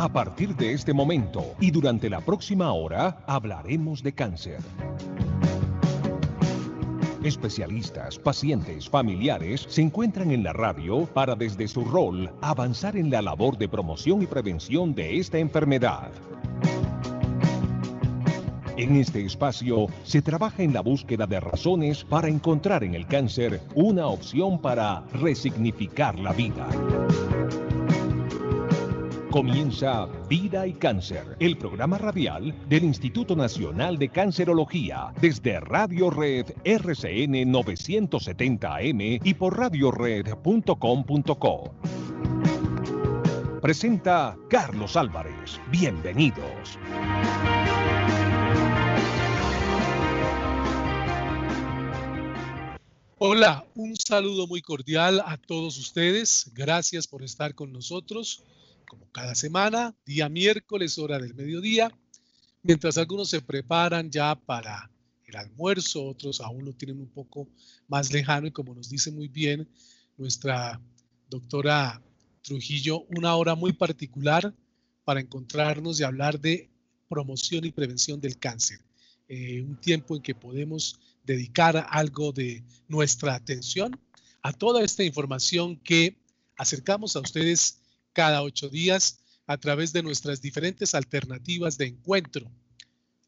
A partir de este momento y durante la próxima hora hablaremos de cáncer. Especialistas, pacientes, familiares se encuentran en la radio para desde su rol avanzar en la labor de promoción y prevención de esta enfermedad. En este espacio se trabaja en la búsqueda de razones para encontrar en el cáncer una opción para resignificar la vida. Comienza Vida y Cáncer, el programa radial del Instituto Nacional de Cancerología, desde Radio Red RCN 970 AM y por radiored.com.co. Presenta Carlos Álvarez. Bienvenidos. Hola, un saludo muy cordial a todos ustedes. Gracias por estar con nosotros, como cada semana, día miércoles, hora del mediodía, mientras algunos se preparan ya para el almuerzo, otros aún lo tienen un poco más lejano y como nos dice muy bien nuestra doctora Trujillo, una hora muy particular para encontrarnos y hablar de promoción y prevención del cáncer. Eh, un tiempo en que podemos dedicar algo de nuestra atención a toda esta información que acercamos a ustedes cada ocho días a través de nuestras diferentes alternativas de encuentro.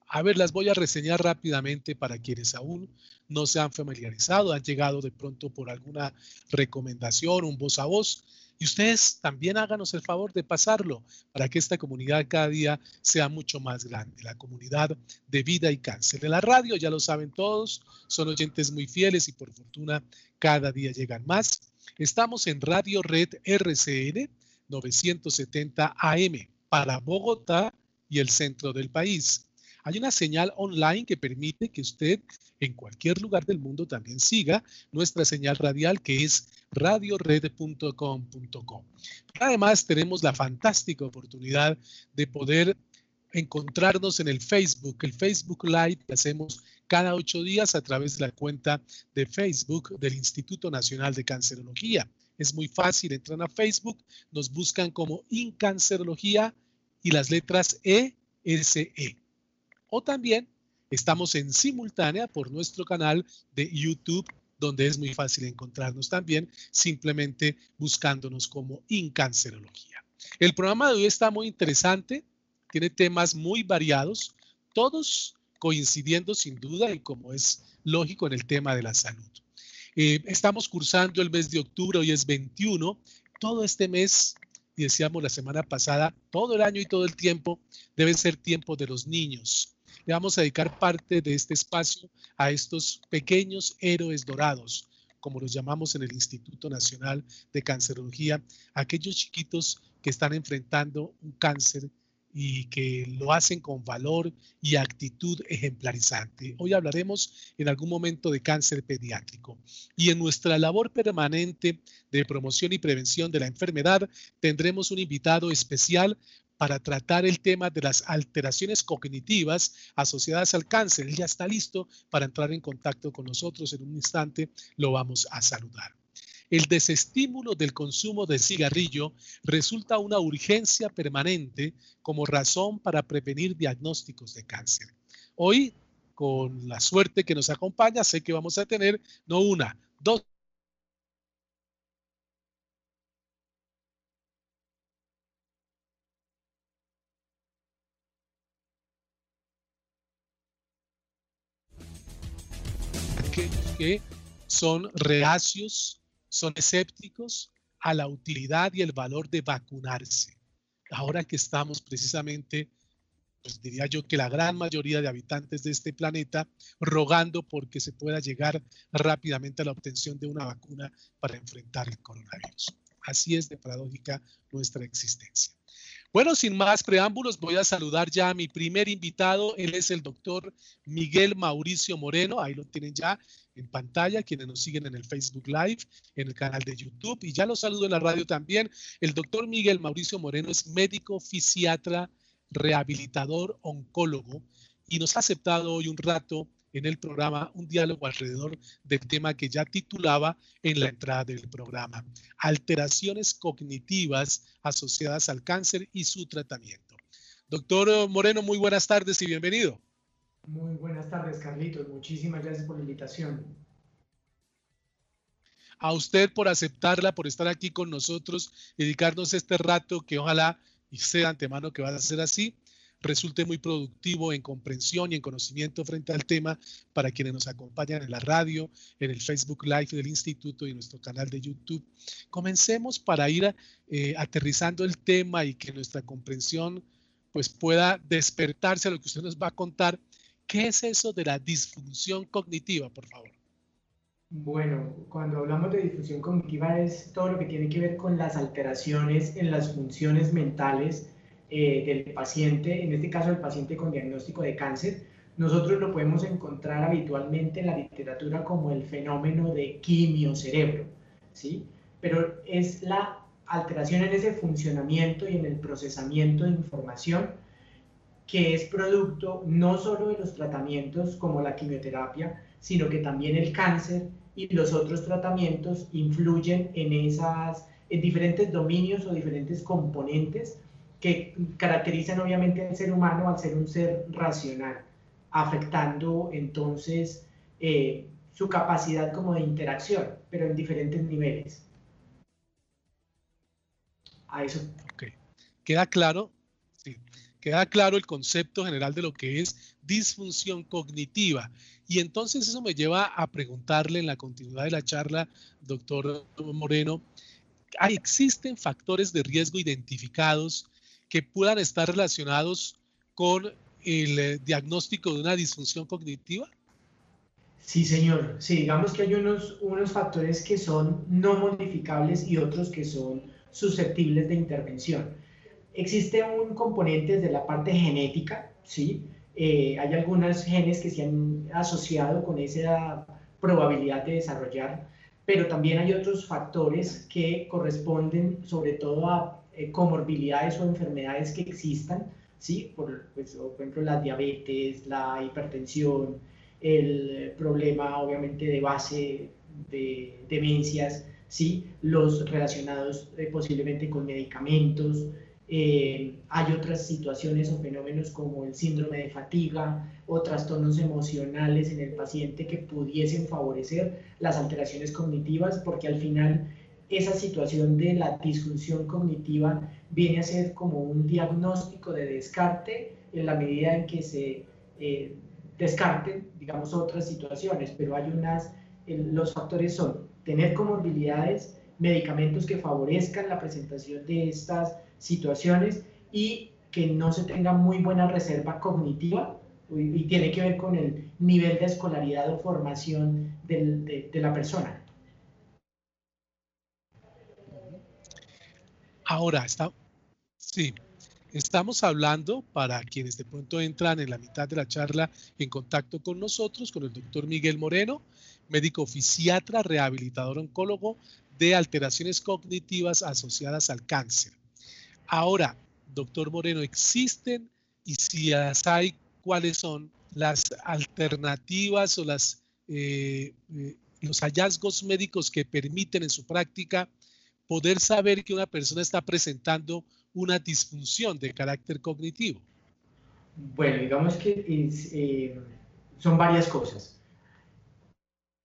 A ver, las voy a reseñar rápidamente para quienes aún no se han familiarizado, han llegado de pronto por alguna recomendación, un voz a voz. Y ustedes también háganos el favor de pasarlo para que esta comunidad cada día sea mucho más grande, la comunidad de vida y cáncer. En la radio, ya lo saben todos, son oyentes muy fieles y por fortuna cada día llegan más. Estamos en Radio Red RCN 970 AM para Bogotá y el centro del país. Hay una señal online que permite que usted en cualquier lugar del mundo también siga nuestra señal radial que es radiored.com.co. Además, tenemos la fantástica oportunidad de poder encontrarnos en el Facebook, el Facebook Live que hacemos cada ocho días a través de la cuenta de Facebook del Instituto Nacional de Cancerología. Es muy fácil, entran a Facebook, nos buscan como Incancerología y las letras E, S, E. O también estamos en simultánea por nuestro canal de YouTube donde es muy fácil encontrarnos también, simplemente buscándonos como Incancerología. El programa de hoy está muy interesante, tiene temas muy variados, todos coincidiendo sin duda y como es lógico en el tema de la salud. Eh, estamos cursando el mes de octubre, hoy es 21, todo este mes, y decíamos la semana pasada, todo el año y todo el tiempo debe ser tiempo de los niños. Le vamos a dedicar parte de este espacio a estos pequeños héroes dorados, como los llamamos en el Instituto Nacional de Cancerología, aquellos chiquitos que están enfrentando un cáncer y que lo hacen con valor y actitud ejemplarizante. Hoy hablaremos en algún momento de cáncer pediátrico. Y en nuestra labor permanente de promoción y prevención de la enfermedad tendremos un invitado especial para tratar el tema de las alteraciones cognitivas asociadas al cáncer. Él ya está listo para entrar en contacto con nosotros. En un instante lo vamos a saludar. El desestímulo del consumo de cigarrillo resulta una urgencia permanente como razón para prevenir diagnósticos de cáncer. Hoy, con la suerte que nos acompaña, sé que vamos a tener no una, dos que son reacios, son escépticos a la utilidad y el valor de vacunarse. Ahora que estamos precisamente, pues diría yo que la gran mayoría de habitantes de este planeta rogando porque se pueda llegar rápidamente a la obtención de una vacuna para enfrentar el coronavirus. Así es de paradójica nuestra existencia. Bueno, sin más preámbulos, voy a saludar ya a mi primer invitado. Él es el doctor Miguel Mauricio Moreno. Ahí lo tienen ya en pantalla, quienes nos siguen en el Facebook Live, en el canal de YouTube. Y ya lo saludo en la radio también. El doctor Miguel Mauricio Moreno es médico, fisiatra, rehabilitador, oncólogo y nos ha aceptado hoy un rato en el programa un diálogo alrededor del tema que ya titulaba en la entrada del programa, alteraciones cognitivas asociadas al cáncer y su tratamiento. Doctor Moreno, muy buenas tardes y bienvenido. Muy buenas tardes, Carlitos. Muchísimas gracias por la invitación. A usted por aceptarla, por estar aquí con nosotros, dedicarnos este rato que ojalá y sea antemano que va a ser así, resulte muy productivo en comprensión y en conocimiento frente al tema para quienes nos acompañan en la radio, en el Facebook Live del Instituto y en nuestro canal de YouTube. Comencemos para ir eh, aterrizando el tema y que nuestra comprensión pues pueda despertarse a lo que usted nos va a contar. ¿Qué es eso de la disfunción cognitiva, por favor? Bueno, cuando hablamos de disfunción cognitiva es todo lo que tiene que ver con las alteraciones en las funciones mentales eh, del paciente, en este caso el paciente con diagnóstico de cáncer. Nosotros lo podemos encontrar habitualmente en la literatura como el fenómeno de quimiocerebro, ¿sí? Pero es la alteración en ese funcionamiento y en el procesamiento de información que es producto no solo de los tratamientos como la quimioterapia, sino que también el cáncer y los otros tratamientos influyen en esas en diferentes dominios o diferentes componentes que caracterizan obviamente al ser humano al ser un ser racional, afectando entonces eh, su capacidad como de interacción, pero en diferentes niveles. A eso. Queda claro, sí. Queda claro el concepto general de lo que es disfunción cognitiva. Y entonces eso me lleva a preguntarle en la continuidad de la charla, doctor Moreno, ¿existen factores de riesgo identificados que puedan estar relacionados con el eh, diagnóstico de una disfunción cognitiva? Sí, señor. Sí, digamos que hay unos, unos factores que son no modificables y otros que son susceptibles de intervención. Existe un componente de la parte genética, ¿sí? Eh, hay algunos genes que se han asociado con esa probabilidad de desarrollar, pero también hay otros factores que corresponden sobre todo a eh, comorbilidades o enfermedades que existan, ¿sí? Por, pues, por ejemplo, la diabetes, la hipertensión, el problema obviamente de base de demencias, ¿sí? los relacionados eh, posiblemente con medicamentos. Eh, hay otras situaciones o fenómenos como el síndrome de fatiga o trastornos emocionales en el paciente que pudiesen favorecer las alteraciones cognitivas porque al final esa situación de la disfunción cognitiva viene a ser como un diagnóstico de descarte en la medida en que se eh, descarten, digamos, otras situaciones, pero hay unas, los factores son tener comorbilidades, medicamentos que favorezcan la presentación de estas situaciones y que no se tenga muy buena reserva cognitiva y, tiene que ver con el nivel de escolaridad o formación de la persona. Ahora, está, sí, estamos hablando para quienes de pronto entran en la mitad de la charla en contacto con nosotros, con el doctor Miguel Moreno, médico fisiatra, rehabilitador oncólogo de alteraciones cognitivas asociadas al cáncer. Ahora, doctor Moreno, ¿existen y si las hay, cuáles son las alternativas o las, eh, eh, los hallazgos médicos que permiten en su práctica poder saber que una persona está presentando una disfunción de carácter cognitivo? Bueno, digamos que eh, son varias cosas.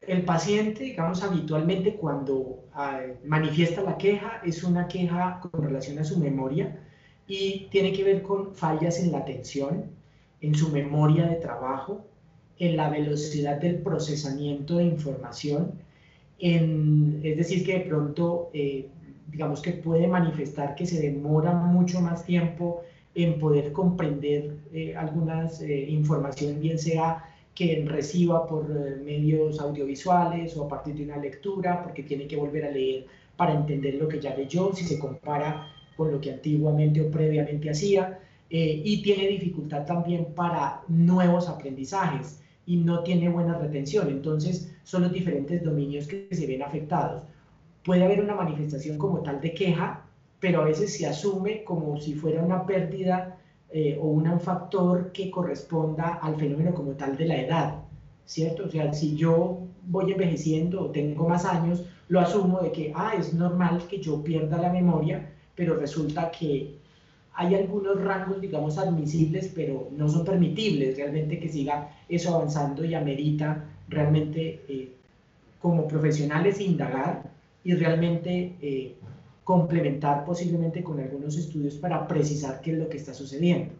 El paciente, digamos, habitualmente cuando ah, manifiesta la queja es una queja con relación a su memoria y tiene que ver con fallas en la atención, en su memoria de trabajo, en la velocidad del procesamiento de información, en, es decir, que de pronto eh, digamos que puede manifestar que se demora mucho más tiempo en poder comprender eh, algunas eh, bien sea que reciba por eh, medios audiovisuales o a partir de una lectura, porque tiene que volver a leer para entender lo que ya leyó, si se compara con lo que antiguamente o previamente hacía, y tiene dificultad también para nuevos aprendizajes y no tiene buena retención. Entonces, son los diferentes dominios que se ven afectados puede haber una manifestación como tal de queja, pero a veces se asume como si fuera una pérdida eh, o un factor que corresponda al fenómeno como tal de la edad. ¿cierto? O sea, si yo voy envejeciendo o tengo más años, lo asumo de que, ah, es normal que yo pierda la memoria, pero resulta que hay algunos rangos, digamos, admisibles, pero no son permitibles realmente que siga eso avanzando y amerita realmente eh, como profesionales indagar y realmente eh, complementar posiblemente con algunos estudios para precisar qué es lo que está sucediendo.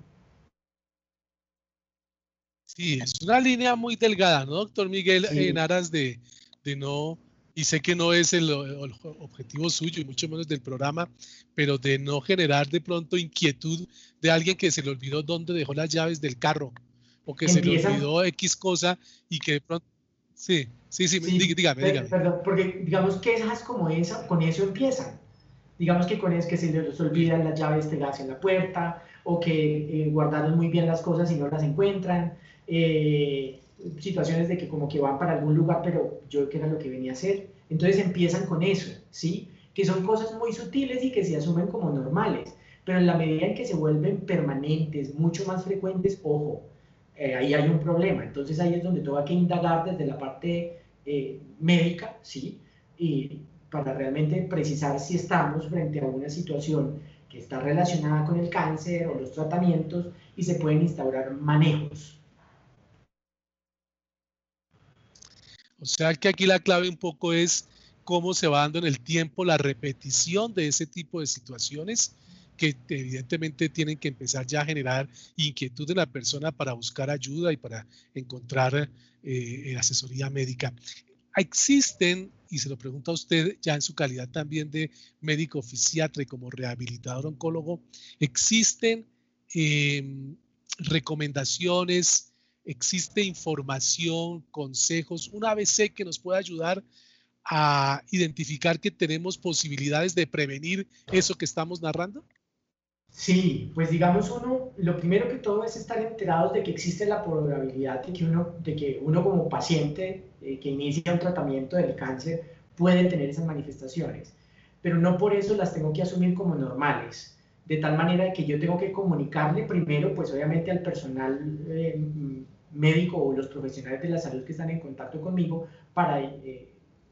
Sí, es una línea muy delgada, ¿no, doctor Miguel? En aras de, de, no, y sé que no es el, objetivo suyo y mucho menos del programa, pero de no generar de pronto inquietud de alguien que se le olvidó dónde dejó las llaves del carro o que se le olvidó X cosa y que de pronto... Sí, sí, sí, dígame, dígame. Perdón, porque digamos que esas como esa, con eso empiezan digamos que con es que se les olvidan las llaves de gas en la puerta o que eh, guardaron muy bien las cosas y no las encuentran, eh, situaciones de que como que van para algún lugar, pero yo que era lo que venía a hacer. Entonces empiezan con eso, ¿sí? Que son cosas muy sutiles y que se asumen como normales, pero en la medida en que se vuelven permanentes, mucho más frecuentes, ojo, eh, ahí hay un problema. Entonces ahí es donde todo hay que indagar desde la parte médica, ¿sí? Y para realmente precisar si estamos frente a una situación que está relacionada con el cáncer o los tratamientos y se pueden instaurar manejos. O sea que aquí la clave un poco es cómo se va dando en el tiempo la repetición de ese tipo de situaciones que evidentemente tienen que empezar ya a generar inquietud en la persona para buscar ayuda y para encontrar eh, asesoría médica. Existen y se lo pregunto a usted ya en su calidad también de médico fisiatra y como rehabilitador oncólogo, ¿existen em, recomendaciones, existe información, consejos, un ABC que nos pueda ayudar a identificar que tenemos posibilidades de prevenir eso que estamos narrando? Sí, pues digamos uno, lo primero que todo es estar enterados de que existe la probabilidad de que uno, de que uno como paciente eh, que inicia un tratamiento del cáncer puede tener esas manifestaciones, pero no por eso las tengo que asumir como normales, de tal manera que yo tengo que comunicarle primero, pues obviamente al personal eh, médico o los profesionales de la salud que están en contacto conmigo para eh,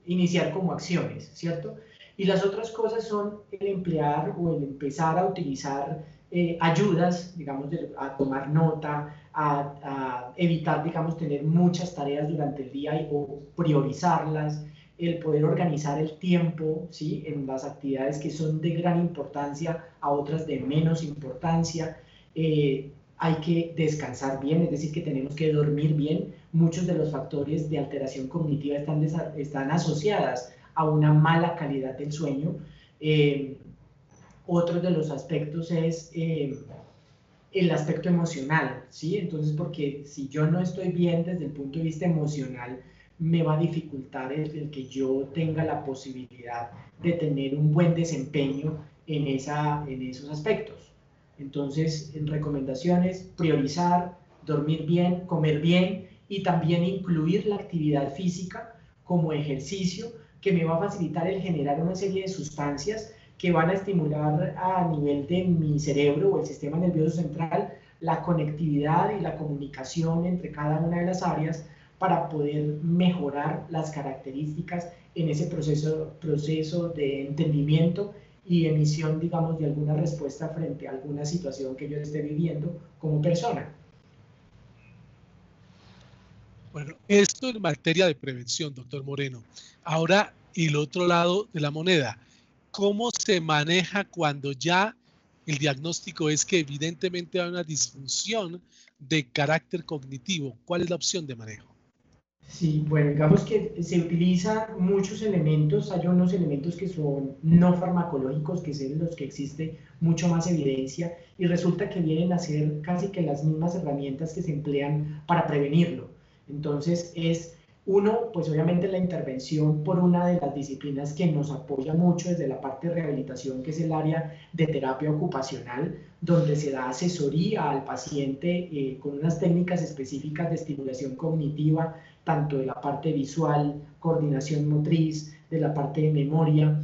iniciar como acciones, ¿cierto? Y las otras cosas son el emplear o el empezar a utilizar eh, ayudas, digamos, a tomar nota, a, evitar, digamos, tener muchas tareas durante el día o priorizarlas, el poder organizar el tiempo, ¿sí? En las actividades que son de gran importancia a otras de menos importancia. Eh, hay que descansar bien, es decir, que tenemos que dormir bien. Muchos de los factores de alteración cognitiva están, están asociadas a una mala calidad del sueño. Eh, otro de los aspectos es eh, el aspecto emocional, ¿sí? Entonces, porque si yo no estoy bien desde el punto de vista emocional, me va a dificultar el, que yo tenga la posibilidad de tener un buen desempeño en, esa, en esos aspectos. Entonces, en recomendaciones, priorizar, dormir bien, comer bien y también incluir la actividad física como ejercicio que me va a facilitar el generar una serie de sustancias que van a estimular a nivel de mi cerebro o el sistema nervioso central la conectividad y la comunicación entre cada una de las áreas para poder mejorar las características en ese proceso, proceso de entendimiento y emisión, digamos, de alguna respuesta frente a alguna situación que yo esté viviendo como persona. Bueno, esto en materia de prevención, doctor Moreno. Ahora, el otro lado de la moneda, ¿cómo se maneja cuando ya el diagnóstico es que evidentemente hay una disfunción de carácter cognitivo? ¿Cuál es la opción de manejo? Sí, bueno, digamos que se utilizan muchos elementos, hay unos elementos que son no farmacológicos, que son los que existe mucho más evidencia, y resulta que vienen a ser casi que las mismas herramientas que se emplean para prevenirlo. Entonces es uno, pues obviamente la intervención por una de las disciplinas que nos apoya mucho desde la parte de rehabilitación, que es el área de terapia ocupacional, donde se da asesoría al paciente eh, con unas técnicas específicas de estimulación cognitiva, tanto de la parte visual, coordinación motriz, de la parte de memoria,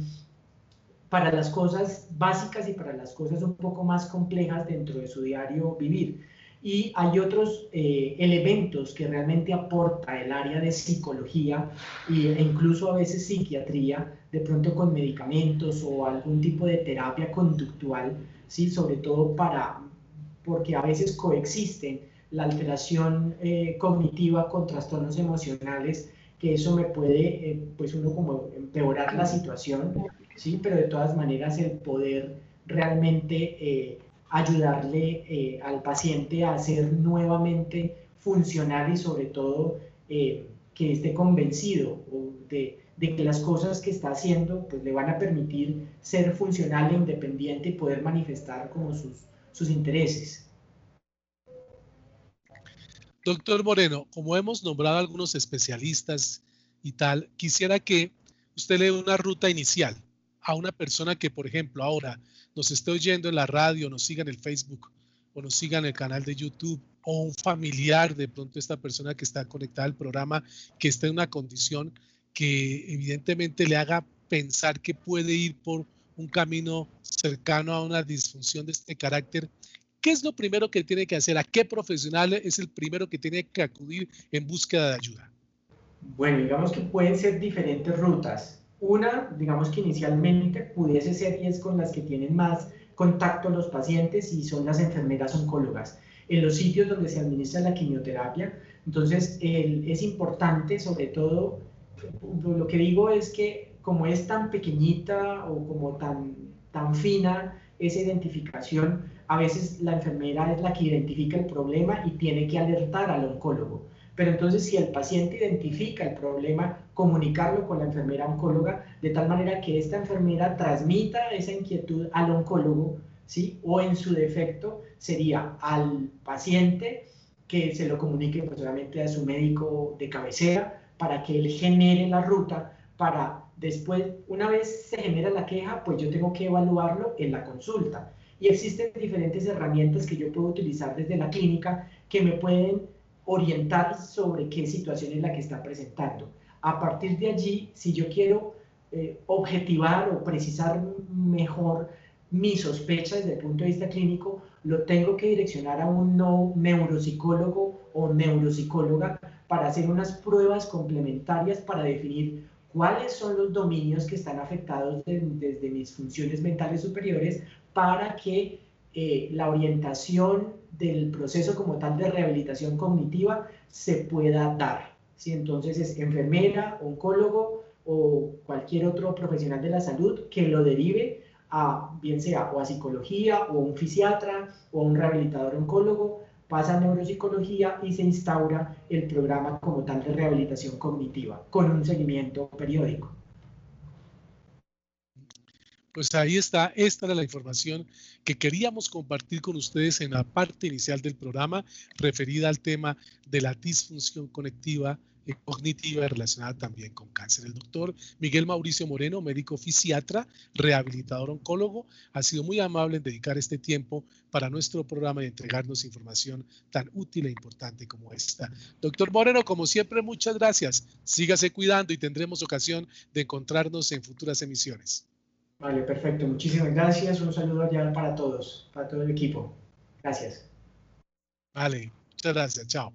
para las cosas básicas y para las cosas un poco más complejas dentro de su diario vivir. Y hay otros eh, elementos que realmente aporta el área de psicología e incluso a veces psiquiatría, de pronto con medicamentos o algún tipo de terapia conductual, ¿sí? sobre todo para, porque a veces coexisten la alteración eh, cognitiva con trastornos emocionales, que eso me puede, eh, pues uno como empeorar la situación, ¿sí? pero de todas maneras el poder realmente ayudarle eh, al paciente a ser nuevamente funcional y sobre todo eh, que esté convencido de, que las cosas que está haciendo pues le van a permitir ser funcional e independiente y poder manifestar como sus, sus intereses. Doctor Moreno, como hemos nombrado a algunos especialistas y tal, quisiera que usted le dé una ruta inicial a una persona que, por ejemplo, ahora nos esté oyendo en la radio, nos siga en el Facebook o nos siga en el canal de YouTube o un familiar de pronto esta persona que está conectada al programa, que está en una condición que evidentemente le haga pensar que puede ir por un camino cercano a una disfunción de este carácter, ¿qué es lo primero que tiene que hacer? ¿A qué profesional es el primero que tiene que acudir en búsqueda de ayuda? Bueno, digamos que pueden ser diferentes rutas. Una, digamos que inicialmente pudiese ser y es con las que tienen más contacto los pacientes y son las enfermeras oncólogas. En los sitios donde se administra la quimioterapia, entonces es importante, sobre todo, lo que digo es que como es tan pequeñita o como tan, tan fina esa identificación, a veces la enfermera es la que identifica el problema y tiene que alertar al oncólogo. Pero entonces si el paciente identifica el problema, comunicarlo con la enfermera oncóloga, de tal manera que esta enfermera transmita esa inquietud al oncólogo, ¿sí? O en su defecto sería al paciente que se lo comunique pues, a su médico de cabecera para que él genere la ruta para después, una vez se genera la queja, pues yo tengo que evaluarlo en la consulta. Y existen diferentes herramientas que yo puedo utilizar desde la clínica que me pueden orientar sobre qué situación es la que está presentando. A partir de allí, si yo quiero eh, objetivar o precisar mejor mi sospecha desde el punto de vista clínico, lo tengo que direccionar a un neuropsicólogo o neuropsicóloga para hacer unas pruebas complementarias para definir cuáles son los dominios que están afectados desde mis funciones mentales superiores para que eh, la orientación del proceso como tal de rehabilitación cognitiva se pueda dar. Si entonces es enfermera, oncólogo o cualquier otro profesional de la salud que lo derive a bien sea o a psicología o un fisiatra o un rehabilitador oncólogo, pasa a neuropsicología y se instaura el programa como tal de rehabilitación cognitiva con un seguimiento periódico. Pues ahí está, esta era la información que queríamos compartir con ustedes en la parte inicial del programa referida al tema de la disfunción conectiva y cognitiva relacionada también con cáncer. El doctor Miguel Mauricio Moreno, médico fisiatra, rehabilitador oncólogo, ha sido muy amable en dedicar este tiempo para nuestro programa y entregarnos información tan útil e importante como esta. Doctor Moreno, como siempre, muchas gracias. Sígase cuidando y tendremos ocasión de encontrarnos en futuras emisiones. Vale, perfecto. Muchísimas gracias. Un saludo ya para todos, para todo el equipo. Gracias. Vale, muchas gracias. Chao.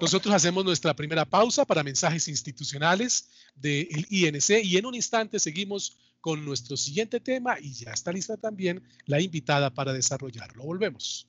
Nosotros hacemos nuestra primera pausa para mensajes institucionales del INC y en un instante seguimos con nuestro siguiente tema y ya está lista también la invitada para desarrollarlo. Volvemos.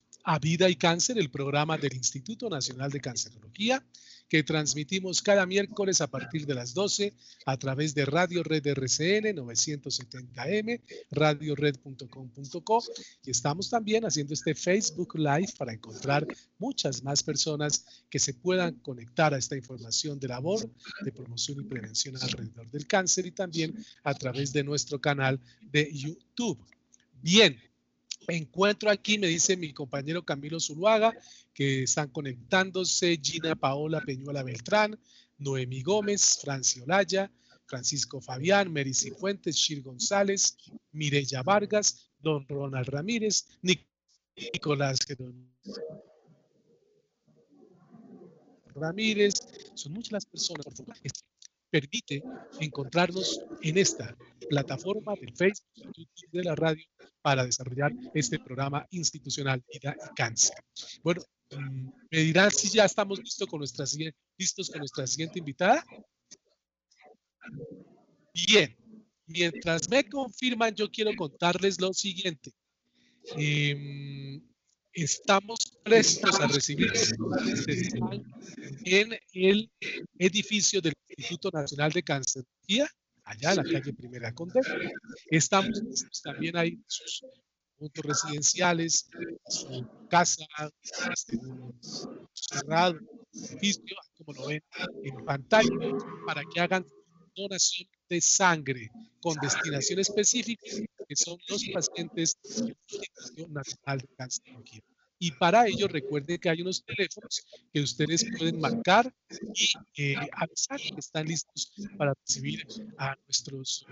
a Vida y Cáncer, el programa del Instituto Nacional de Cancerología que transmitimos cada miércoles a partir de las 12 a través de Radio Red RCN 970M, radiored.com.co y estamos también haciendo este Facebook Live para encontrar muchas más personas que se puedan conectar a esta información de labor, de promoción y prevención alrededor del cáncer y también a través de nuestro canal de YouTube. Bien, encuentro aquí, me dice mi compañero Camilo Zuluaga, que están conectándose Gina Paola Peñuela Beltrán, Noemi Gómez, Franci Olaya, Francisco Fabián, Mary Cifuentes, Shir González, Mireya Vargas, Don Ronald Ramírez, Nicolás Ramírez, son muchas las personas, por favor, permite encontrarnos en esta plataforma del Facebook de la radio para desarrollar este programa institucional Vida y Cáncer. Bueno, mm, me dirán si ya estamos listos con nuestra, listos con nuestra siguiente invitada. Bien, mientras me confirman, yo quiero contarles lo siguiente. Em, estamos prestos a recibir en el edificio del Instituto Nacional de Cancerología, allá en la calle Primera Conde. Estamos también ahí sus puntos residenciales, su casa, este, cerrado, edificio, como lo ven en pantalla, para que hagan donación de sangre con destinación específica, que son los pacientes de la Institución Nacional de Cancerología. Y para ello recuerden que hay unos teléfonos que ustedes pueden marcar y eh, avisar que están listos para recibir a nuestros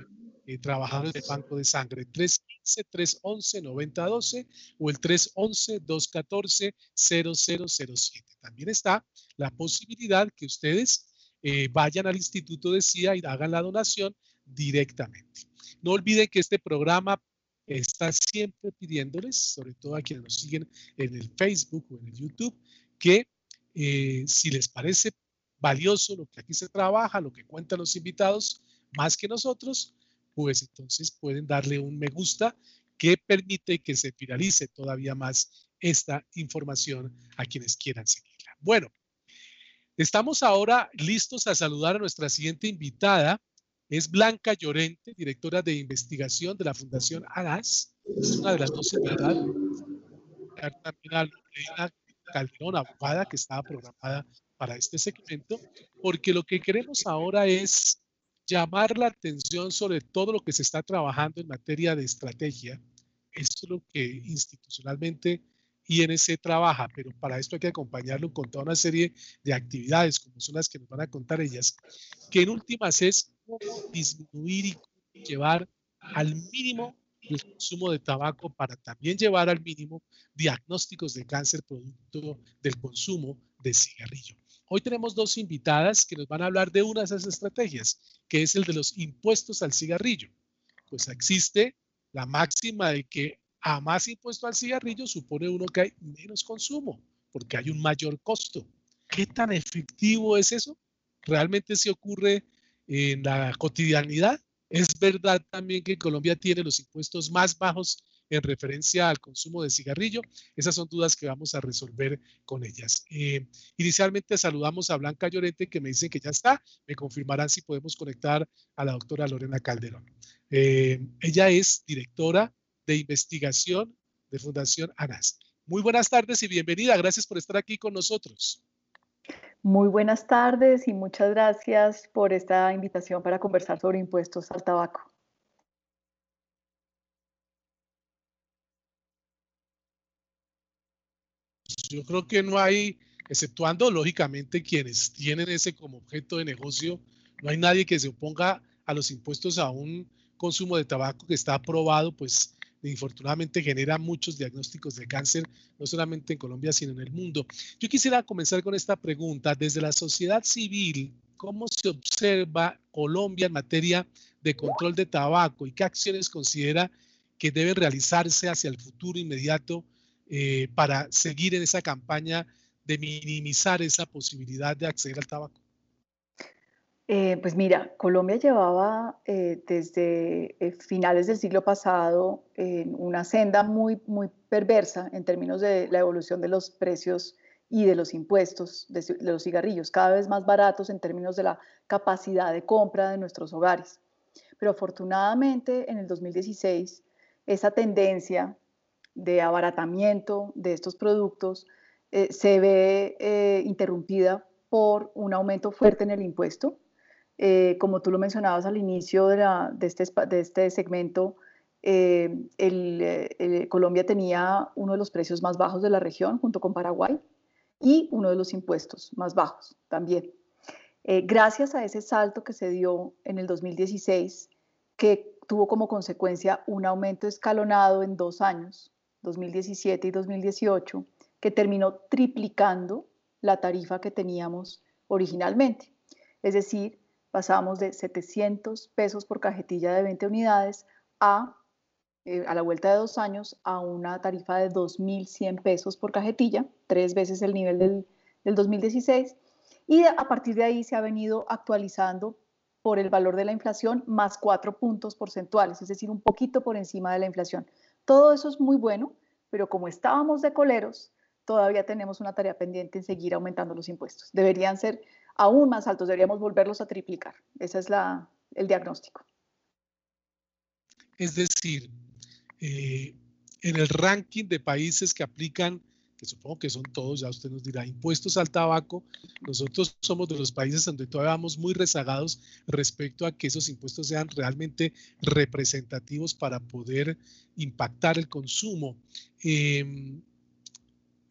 eh, trabajadores del banco de sangre. 315-311-9012 o el 311-214-0007. También está la posibilidad que ustedes eh, vayan al Instituto de CIA y hagan la donación directamente. No olviden que este programa está siempre pidiéndoles, sobre todo a quienes nos siguen en el Facebook o en el YouTube, que eh, si les parece valioso lo que aquí se trabaja, lo que cuentan los invitados, más que nosotros, pues entonces pueden darle un me gusta que permite que se viralice todavía más esta información a quienes quieran seguirla. Bueno, estamos ahora listos a saludar a nuestra siguiente invitada, es Blanca Llorente, directora de investigación de la Fundación AGAS. Es una de las dos invitadas. También a Lorena Calderón, abogada, que estaba programada para este segmento, porque lo que queremos ahora es llamar la atención sobre todo lo que se está trabajando en materia de estrategia. Esto es lo que institucionalmente INC trabaja, pero para esto hay que acompañarlo con toda una serie de actividades, como son las que nos van a contar ellas, que en últimas es disminuir y llevar al mínimo el consumo de tabaco para también llevar al mínimo diagnósticos de cáncer producto del consumo de cigarrillo. Hoy tenemos dos invitadas que nos van a hablar de una de esas estrategias, que es el de los impuestos al cigarrillo. Pues existe la máxima de que a más impuesto al cigarrillo supone uno que hay menos consumo, porque hay un mayor costo. ¿Qué tan efectivo es eso? ¿Realmente se ocurre en la cotidianidad. Es verdad también que Colombia tiene los impuestos más bajos en referencia al consumo de cigarrillo. Esas son dudas que vamos a resolver con ellas. Eh, inicialmente saludamos a Blanca Llorente que me dicen que ya está. Me confirmarán si podemos conectar a la doctora Lorena Calderón. Eh, ella es directora de investigación de Fundación ANAS. Muy buenas tardes y bienvenida. Gracias por estar aquí con nosotros. Muy buenas tardes y muchas gracias por esta invitación para conversar sobre impuestos al tabaco. Yo creo que no hay, exceptuando lógicamente quienes tienen ese como objeto de negocio, no hay nadie que se oponga a los impuestos a un consumo de tabaco que está aprobado, pues infortunadamente genera muchos diagnósticos de cáncer, no solamente en Colombia, sino en el mundo. Yo quisiera comenzar con esta pregunta. Desde la sociedad civil, ¿cómo se observa Colombia en materia de control de tabaco y qué acciones considera que deben realizarse hacia el futuro inmediato eh, para seguir en esa campaña de minimizar esa posibilidad de acceder al tabaco? Eh, pues mira, Colombia llevaba eh, desde eh, finales del siglo pasado en una senda muy, muy perversa en términos de la evolución de los precios y de los impuestos de, de, los cigarrillos, cada vez más baratos en términos de la capacidad de compra de nuestros hogares. Pero afortunadamente en el 2016 esa tendencia de abaratamiento de estos productos se ve interrumpida por un aumento fuerte en el impuesto eh, como tú lo mencionabas al inicio de, este, de este, segmento, eh, eh, Colombia tenía uno de los precios más bajos de la región junto con Paraguay y uno de los impuestos más bajos también. gracias a ese salto que se dio en el 2016, que tuvo como consecuencia un aumento escalonado en dos años, 2017 y 2018, que terminó triplicando la tarifa que teníamos originalmente. Es decir, pasamos de 700 pesos por cajetilla de 20 unidades a, eh, a la vuelta de dos años, a una tarifa de 2.100 pesos por cajetilla, tres veces el nivel del, del 2016. Y a partir de ahí se ha venido actualizando por el valor de la inflación más cuatro puntos porcentuales, es decir, un poquito por encima de la inflación. Todo eso es muy bueno, pero como estábamos de coleros, todavía tenemos una tarea pendiente en seguir aumentando los impuestos. Deberían ser aún más altos, deberíamos volverlos a triplicar. Ese es la, el diagnóstico. Es decir, eh, en el ranking de países que aplican, que supongo que son todos, ya usted nos dirá, impuestos al tabaco, nosotros somos de los países donde todavía vamos muy rezagados respecto a que esos impuestos sean realmente representativos para poder impactar el consumo. Eh,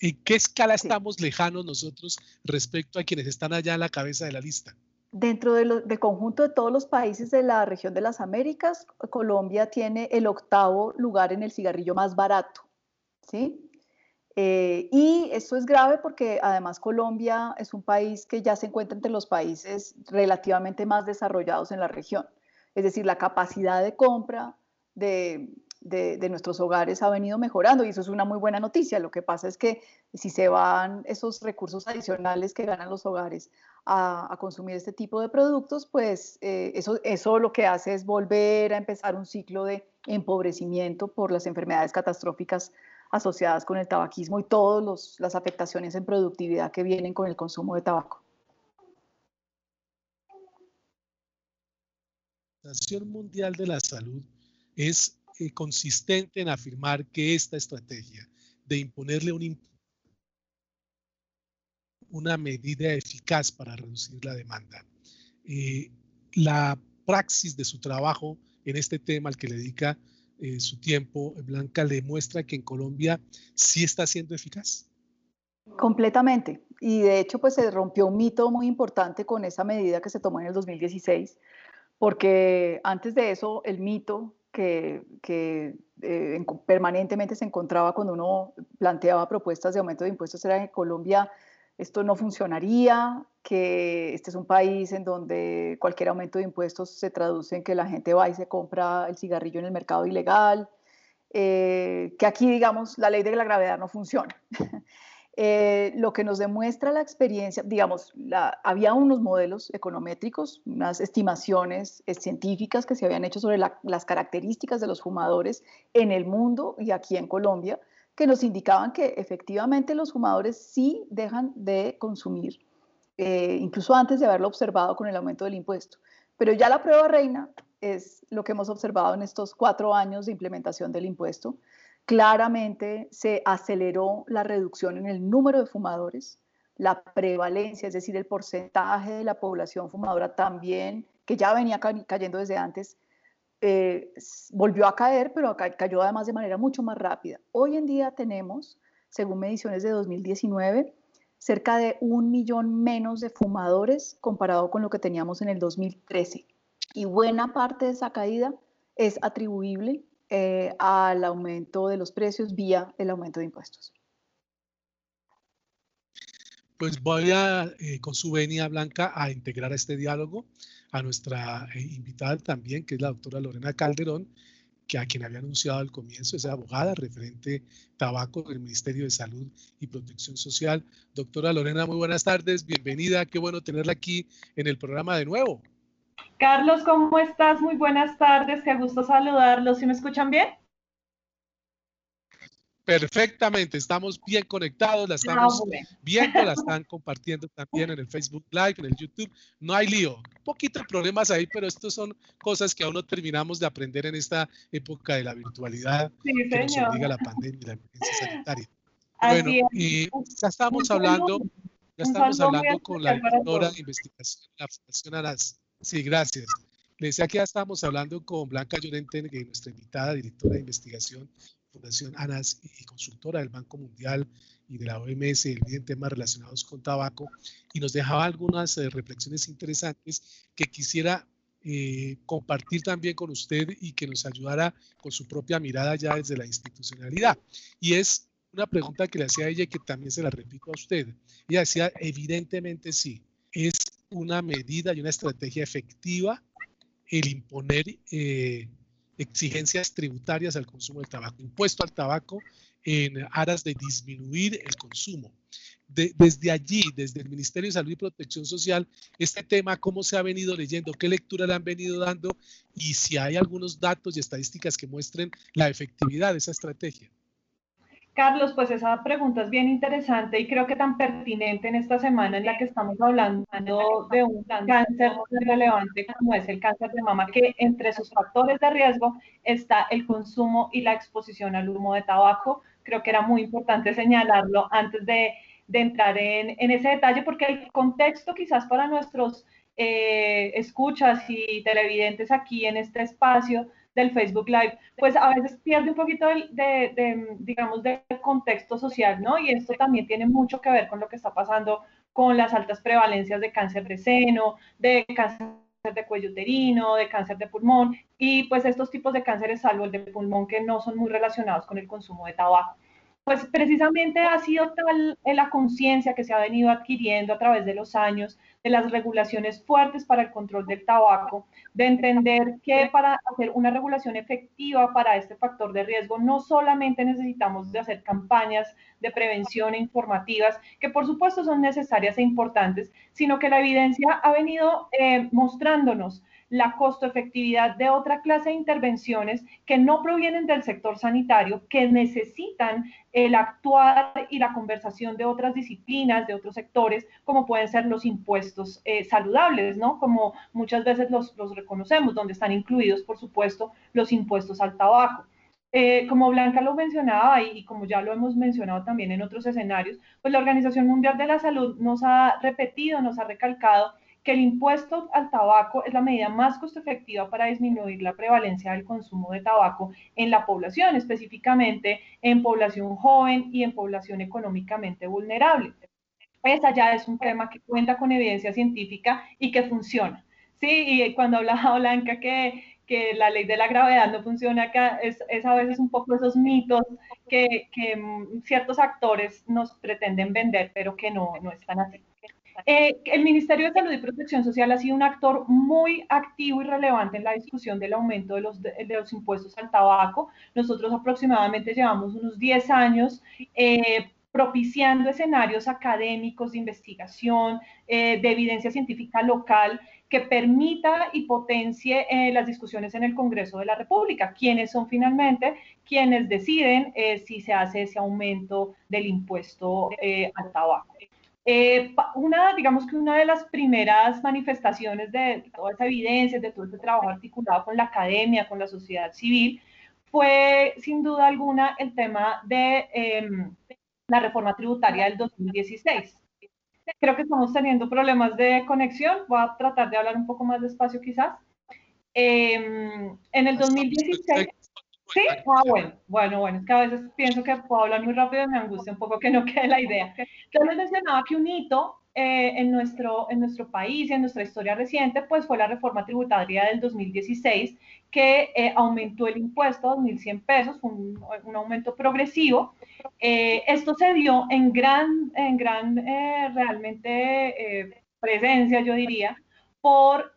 ¿En qué escala estamos lejanos nosotros respecto a quienes están allá a la cabeza de la lista? Dentro del conjunto de todos los países de la región de las Américas, Colombia tiene el octavo lugar en el cigarrillo más barato. ¿sí? Eh, y esto es grave porque además Colombia es un país que ya se encuentra entre los países relativamente más desarrollados en la región. Es decir, la capacidad de compra de, de, nuestros hogares ha venido mejorando y eso es una muy buena noticia. Lo que pasa es que si se van esos recursos adicionales que ganan los hogares a, consumir este tipo de productos, pues eh, eso, eso lo que hace es volver a empezar un ciclo de empobrecimiento por las enfermedades catastróficas asociadas con el tabaquismo y todas las afectaciones en productividad que vienen con el consumo de tabaco. Mundial de la Salud es eh, consistente en afirmar que esta estrategia de imponerle una medida eficaz para reducir la demanda, eh, la praxis de su trabajo en este tema al que le dedica eh, su tiempo, Blanca, le muestra que en Colombia sí está siendo eficaz. Completamente. Y de hecho, pues se rompió un mito muy importante con esa medida que se tomó en el 2016, porque antes de eso el mito que, eh, permanentemente se encontraba cuando uno planteaba propuestas de aumento de impuestos era que Colombia esto no funcionaría, que este es un país en donde cualquier aumento de impuestos se traduce en que la gente va y se compra el cigarrillo en el mercado ilegal, eh, que aquí, digamos, la ley de la gravedad no funciona. Eh, lo que nos demuestra la experiencia, digamos, había unos modelos econométricos, unas estimaciones eh, científicas que se habían hecho sobre las características de los fumadores en el mundo y aquí en Colombia, que nos indicaban que efectivamente los fumadores sí dejan de consumir, eh, incluso antes de haberlo observado con el aumento del impuesto. Pero ya la prueba reina es lo que hemos observado en estos cuatro años de implementación del impuesto, claramente se aceleró la reducción en el número de fumadores, la prevalencia, es decir, el porcentaje de la población fumadora también, que ya venía cayendo desde antes, eh, volvió a caer, pero cayó además de manera mucho más rápida. Hoy en día tenemos, según mediciones de 2019, cerca de un millón menos de fumadores comparado con lo que teníamos en el 2013. Y buena parte de esa caída es atribuible eh, al aumento de los precios vía el aumento de impuestos. Pues voy a, eh, con su venia blanca, a integrar a este diálogo a nuestra eh, invitada también, que es la doctora Lorena Calderón, que a quien había anunciado al comienzo, es abogada referente tabaco del Ministerio de Salud y Protección Social. Doctora Lorena, muy buenas tardes, bienvenida, qué bueno tenerla aquí en el programa de nuevo. Carlos, ¿cómo estás? Muy buenas tardes, qué gusto saludarlos. ¿Sí me escuchan bien? Perfectamente, estamos bien conectados, la estamos viendo, la están compartiendo también en el Facebook Live, en el YouTube. No hay lío, un poquito de problemas ahí, pero estos son cosas que aún no terminamos de aprender en esta época de la virtualidad sí, que nos obliga la pandemia y la emergencia sanitaria. bueno, y ya estamos hablando, ya estamos hablando con la directora de investigación de la Fundación ANAS. Sí, gracias. Le decía que ya estábamos hablando con Blanca Llorente, nuestra invitada, directora de investigación Fundación ANAS y consultora del Banco Mundial y de la OMS en temas relacionados con tabaco y nos dejaba algunas eh, reflexiones interesantes que quisiera eh, compartir también con usted y que nos ayudara con su propia mirada ya desde la institucionalidad. Y es una pregunta que le hacía ella y que también se la repito a usted. Ella decía, evidentemente sí, una medida y una estrategia efectiva el imponer eh, exigencias tributarias al consumo del tabaco, impuesto al tabaco en aras de disminuir el consumo. desde allí, desde el Ministerio de Salud y Protección Social, este tema, cómo se ha venido leyendo, qué lectura le han venido dando y si hay algunos datos y estadísticas que muestren la efectividad de esa estrategia. Carlos, pues esa pregunta es bien interesante y creo que tan pertinente en esta semana en la que estamos hablando de un cáncer relevante como es el cáncer de mama, que entre sus factores de riesgo está el consumo y la exposición al humo de tabaco. Creo que era muy importante señalarlo antes de, entrar en, ese detalle porque el contexto quizás para nuestros eh, escuchas y televidentes aquí en este espacio del Facebook Live, pues a veces pierde un poquito de, digamos, del contexto social, ¿no? Y esto también tiene mucho que ver con lo que está pasando con las altas prevalencias de cáncer de seno, de cáncer de cuello uterino, de cáncer de pulmón y pues estos tipos de cánceres, salvo el de pulmón, que no son muy relacionados con el consumo de tabaco pues precisamente ha sido tal la conciencia que se ha venido adquiriendo a través de los años de las regulaciones fuertes para el control del tabaco, de entender que para hacer una regulación efectiva para este factor de riesgo no solamente necesitamos de hacer campañas de prevención e informativas, que por supuesto son necesarias e importantes, sino que la evidencia ha venido eh, mostrándonos la costo-efectividad de otra clase de intervenciones que no provienen del sector sanitario, que necesitan el actuar y la conversación de otras disciplinas, de otros sectores, como pueden ser los impuestos eh, saludables, ¿no? Como muchas veces los, reconocemos, donde están incluidos, por supuesto, los impuestos al tabaco. Eh, como Blanca lo mencionaba y, y, como ya lo hemos mencionado también en otros escenarios, pues la Organización Mundial de la Salud nos ha repetido, nos ha recalcado que el impuesto al tabaco es la medida más costo efectiva para disminuir la prevalencia del consumo de tabaco en la población, específicamente en población joven y en población económicamente vulnerable. Esa ya es un tema que cuenta con evidencia científica y que funciona. Sí, y cuando hablaba Blanca que, que la ley de la gravedad no funciona acá, es, a veces un poco esos mitos que, que, mm, ciertos actores nos pretenden vender, pero que no, no están así. Eh, el Ministerio de Salud y Protección Social ha sido un actor muy activo y relevante en la discusión del aumento de los, de, los impuestos al tabaco. Nosotros aproximadamente llevamos unos 10 años eh, propiciando escenarios académicos de investigación, eh, de evidencia científica local que permita y potencie las discusiones en el Congreso de la República, quienes son finalmente quienes deciden si se hace ese aumento del impuesto al tabaco. Eh, una, digamos que una de las primeras manifestaciones de toda esa evidencia, de todo este trabajo articulado con la academia, con la sociedad civil, fue sin duda alguna el tema de em, la reforma tributaria del 2016. Creo que estamos teniendo problemas de conexión, voy a tratar de hablar un poco más despacio quizás. Em, en el 2016... Sí, ah, bueno, bueno, bueno, es que a veces pienso que puedo hablar muy rápido y me angustia un poco que no quede la idea. Yo les mencionaba que un hito eh, en, nuestro, en nuestro país y en nuestra historia reciente, pues fue la reforma tributaria del 2016, que eh, aumentó el impuesto a 2.100 pesos, un, un aumento progresivo. Eh, esto se dio en gran, en gran realmente presencia, yo diría, por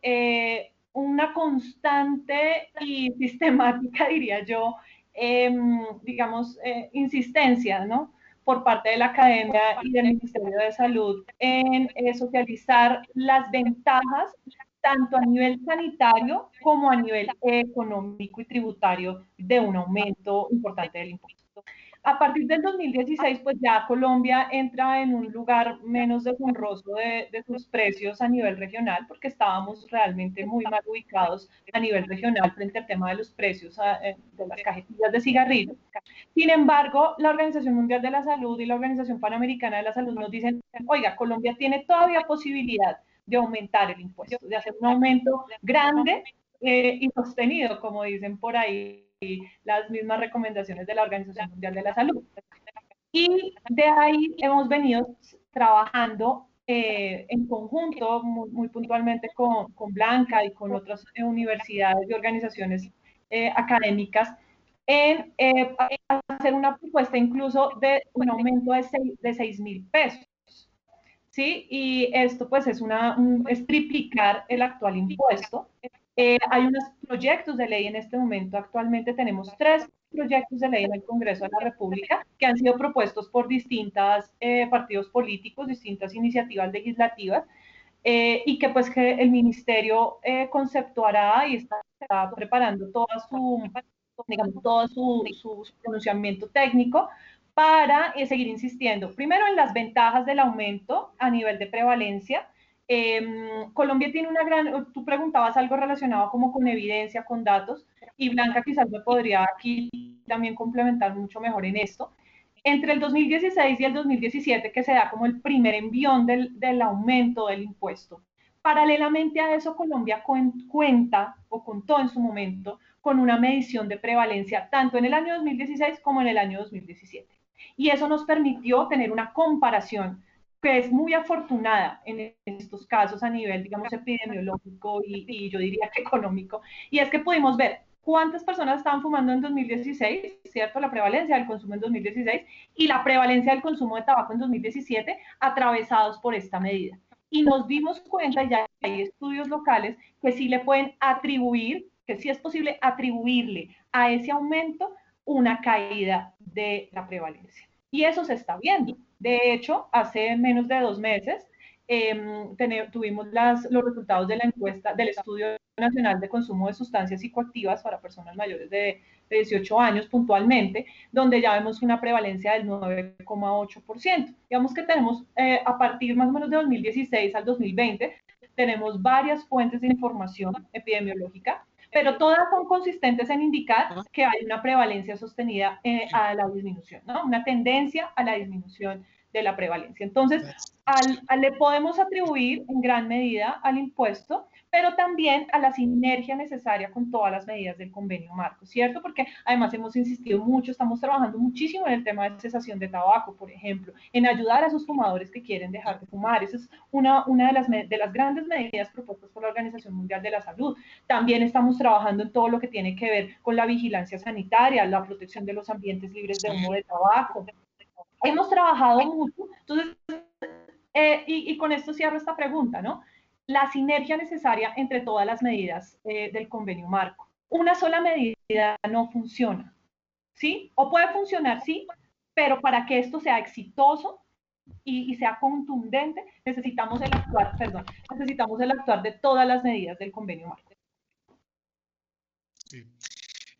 una constante y sistemática, diría yo, em, digamos, eh, insistencia, ¿no? Por parte de la academia y del Ministerio de Salud en eh, socializar las ventajas tanto a nivel sanitario como a nivel económico y tributario de un aumento importante del impuesto. A partir del 2016, pues ya Colombia entra en un lugar menos deshonroso de, de, sus precios a nivel regional, porque estábamos realmente muy mal ubicados a nivel regional frente al tema de los precios eh, de las cajetillas de cigarrillos. Sin embargo, la Organización Mundial de la Salud y la Organización Panamericana de la Salud nos dicen, oiga, Colombia tiene todavía posibilidad de aumentar el impuesto, de hacer un aumento grande eh, y sostenido, como dicen por ahí las mismas recomendaciones de la Organización Mundial de la Salud. Y de ahí hemos venido trabajando eh, en conjunto, muy, puntualmente con, con, Blanca y con otras universidades y organizaciones eh, académicas, en eh, hacer una propuesta incluso de un aumento de 6 mil pesos. ¿Sí? Y esto pues es, una, es triplicar el actual impuesto eh, hay unos proyectos de ley en este momento. Actualmente tenemos tres proyectos de ley en el Congreso de la República que han sido propuestos por distintos eh, partidos políticos, distintas iniciativas legislativas, eh, y que pues que el ministerio conceptuará y está, preparando toda su, digamos, todo su, su, su pronunciamiento técnico para seguir insistiendo, primero en las ventajas del aumento a nivel de prevalencia, Em, Colombia tiene una gran, tú preguntabas algo relacionado como con evidencia, con datos, y Blanca quizás me podría aquí también complementar mucho mejor en esto. Entre el 2016 y el 2017, que se da como el primer envión del, del aumento del impuesto. Paralelamente a eso, Colombia cuenta o contó en su momento con una medición de prevalencia tanto en el año 2016 como en el año 2017. Y eso nos permitió tener una comparación que es muy afortunada en estos casos a nivel, digamos, epidemiológico y, yo diría que económico, y es que pudimos ver cuántas personas estaban fumando en 2016, ¿cierto? La prevalencia del consumo en 2016 y la prevalencia del consumo de tabaco en 2017 atravesados por esta medida. Y nos dimos cuenta, ya hay estudios locales, que sí le pueden atribuir, que sí es posible atribuirle a ese aumento una caída de la prevalencia. Y eso se está viendo. De hecho, hace menos de dos meses em, tuvimos las, los resultados de la encuesta del Estudio Nacional de Consumo de Sustancias Psicoactivas para personas mayores de, 18 años puntualmente, donde ya vemos una prevalencia del 9,8%. Digamos que tenemos eh, a partir más o menos de 2016 al 2020, tenemos varias fuentes de información epidemiológica pero todas son consistentes en indicar que hay una prevalencia sostenida eh, a la disminución, ¿no? Una tendencia a la disminución de la prevalencia. Entonces, al, le podemos atribuir en gran medida al impuesto pero también a la sinergia necesaria con todas las medidas del convenio marco, ¿cierto? Porque además hemos insistido mucho, estamos trabajando muchísimo en el tema de cesación de tabaco, por ejemplo, en ayudar a esos fumadores que quieren dejar de fumar. Esa es una, una de, las, de las grandes medidas propuestas por la Organización Mundial de la Salud. También estamos trabajando en todo lo que tiene que ver con la vigilancia sanitaria, la protección de los ambientes libres de humo de tabaco. Hemos trabajado mucho, entonces, eh, y, y con esto cierro esta pregunta, ¿no? la sinergia necesaria entre todas las medidas eh, del convenio marco. Una sola medida no funciona, ¿sí? O puede funcionar, sí, pero para que esto sea exitoso y, sea contundente, necesitamos el actuar, perdón, necesitamos el actuar de todas las medidas del convenio marco.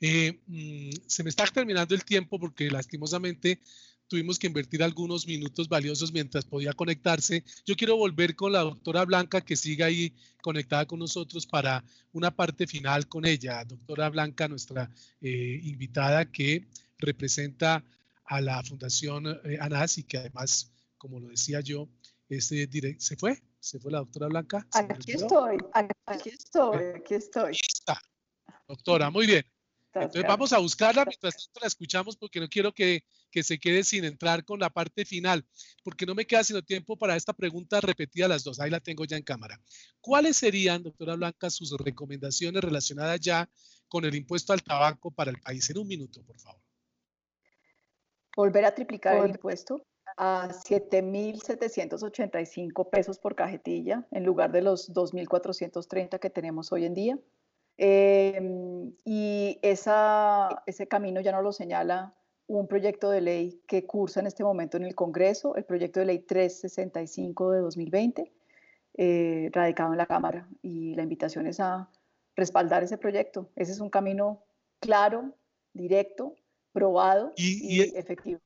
Eh, mm, se me está terminando el tiempo porque lastimosamente tuvimos que invertir algunos minutos valiosos mientras podía conectarse. Yo quiero volver con la doctora Blanca, que siga ahí conectada con nosotros para una parte final con ella. Doctora Blanca, nuestra eh, invitada que representa a la Fundación eh, ANAS y que además, como lo decía yo, este ¿se fue? ¿Se fue la doctora Blanca? Aquí estoy, aquí estoy, aquí estoy. está. Doctora, muy bien. Entonces vamos a buscarla, mientras tanto la escuchamos porque no quiero que, que, se quede sin entrar con la parte final, porque no me queda sino tiempo para esta pregunta repetida las dos. Ahí la tengo ya en cámara. ¿Cuáles serían, doctora Blanca, sus recomendaciones relacionadas ya con el impuesto al tabaco para el país? En un minuto, por favor. Volver a triplicar el impuesto a 7.785 pesos por cajetilla en lugar de los 2.430 que tenemos hoy en día. Em, y esa, ese camino ya nos lo señala un proyecto de ley que cursa en este momento en el Congreso, el proyecto de ley 365 de 2020, eh, radicado en la Cámara. Y la invitación es a respaldar ese proyecto. Ese es un camino claro, directo, probado y, efectivo.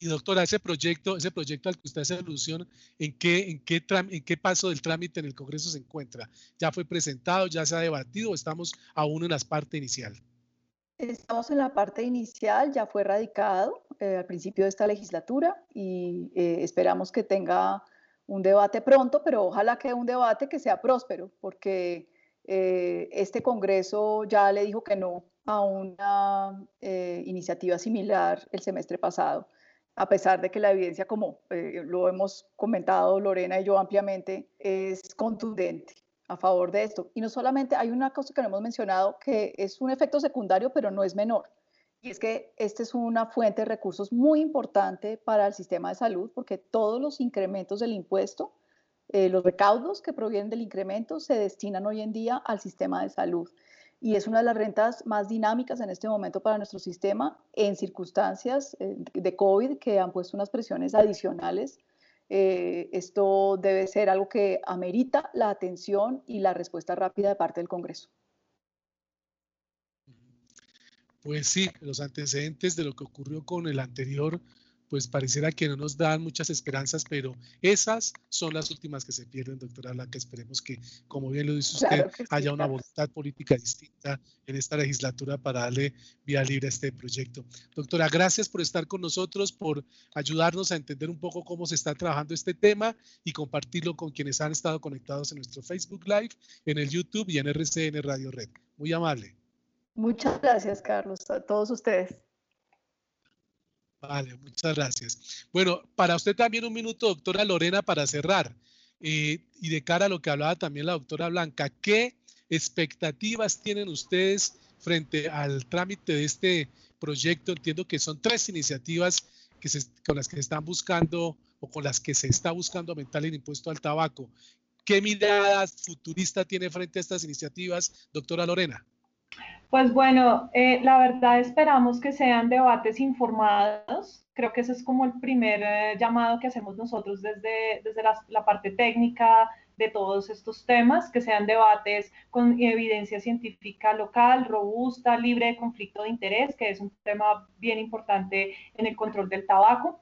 Y doctora, ese proyecto, ese proyecto al que usted hace alusión, ¿en qué, en, qué ¿en qué paso del trámite en el Congreso se encuentra? ¿Ya fue presentado, ya se ha debatido o estamos aún en la parte inicial? Estamos en la parte inicial, ya fue radicado eh, al principio de esta legislatura y eh, esperamos que tenga un debate pronto, pero ojalá que un debate que sea próspero, porque eh, este Congreso ya le dijo que no a una iniciativa similar el semestre pasado a pesar de que la evidencia, como lo hemos comentado Lorena y yo ampliamente, es contundente a favor de esto. Y no solamente hay una cosa que no hemos mencionado que es un efecto secundario, pero no es menor. Y es que esta es una fuente de recursos muy importante para el sistema de salud porque todos los incrementos del impuesto, eh, los recaudos que provienen del incremento se destinan hoy en día al sistema de salud y es una de las rentas más dinámicas en este momento para nuestro sistema en circunstancias eh, de COVID que han puesto unas presiones adicionales. Eh, esto debe ser algo que amerita la atención y la respuesta rápida de parte del Congreso. Pues sí, los antecedentes de lo que ocurrió con el anterior pues pareciera que no nos dan muchas esperanzas, pero esas son las últimas que se pierden, doctora Blanca. Esperemos que, como bien lo dice usted, haya una voluntad política distinta en esta legislatura para darle vía libre a este proyecto. Doctora, gracias por estar con nosotros, por ayudarnos a entender un poco cómo se está trabajando este tema y compartirlo con quienes han estado conectados en nuestro Facebook Live, en el YouTube y en RCN Radio Red. Muy amable. Muchas gracias, Carlos, a todos ustedes. Vale, muchas gracias. Bueno, para usted también un minuto, doctora Lorena, para cerrar. Eh, y de cara a lo que hablaba también la doctora Blanca, ¿qué expectativas tienen ustedes frente al trámite de este proyecto? Entiendo que son tres iniciativas que con las que se están buscando o con las que se está buscando aumentar el impuesto al tabaco. ¿Qué mirada futurista tiene frente a estas iniciativas, doctora Lorena? Pues bueno, eh, la verdad esperamos que sean debates informados. Creo que ese es como el primer eh, llamado que hacemos nosotros desde, desde la, parte técnica de todos estos temas, que sean debates con evidencia científica local, robusta, libre de conflicto de interés, que es un tema bien importante en el control del tabaco.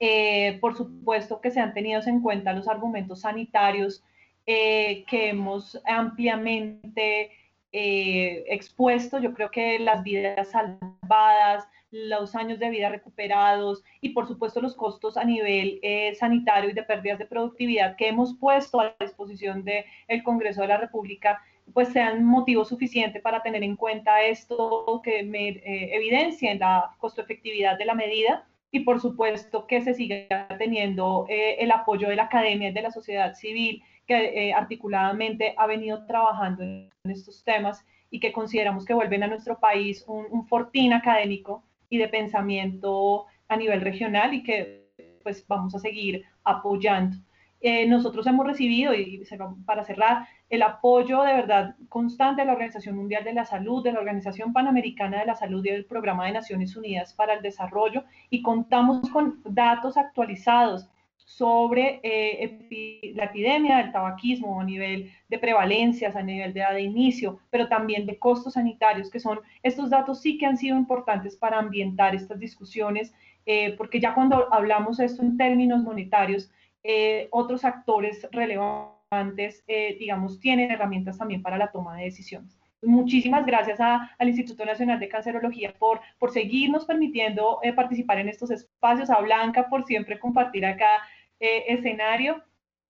Eh, por supuesto que sean tenidos en cuenta los argumentos sanitarios que hemos ampliamente eh, expuesto. Yo creo que las vidas salvadas, los años de vida recuperados y por supuesto los costos a nivel eh, sanitario y de pérdidas de productividad que hemos puesto a disposición del el Congreso de la República pues sean motivo suficiente para tener en cuenta esto que me eh, evidencia en la costo efectividad de la medida y por supuesto que se siga teniendo el apoyo de la academia y de la sociedad civil que eh, articuladamente ha venido trabajando en, estos temas y que consideramos que vuelven a nuestro país un, fortín académico y de pensamiento a nivel regional y que pues vamos a seguir apoyando. Eh, nosotros hemos recibido, y para cerrar, el apoyo de verdad constante de la Organización Mundial de la Salud, de la Organización Panamericana de la Salud y del Programa de Naciones Unidas para el Desarrollo y contamos con datos actualizados sobre eh, la epidemia del tabaquismo a nivel de prevalencias, a nivel de edad de inicio, pero también de costos sanitarios, que son estos datos sí que han sido importantes para ambientar estas discusiones, eh, porque ya cuando hablamos esto en términos monetarios, eh, otros actores relevantes, digamos, tienen herramientas también para la toma de decisiones. Muchísimas gracias al Instituto Nacional de Cancerología por, por seguirnos permitiendo participar en estos espacios, a Blanca por siempre compartir acá eh, escenario,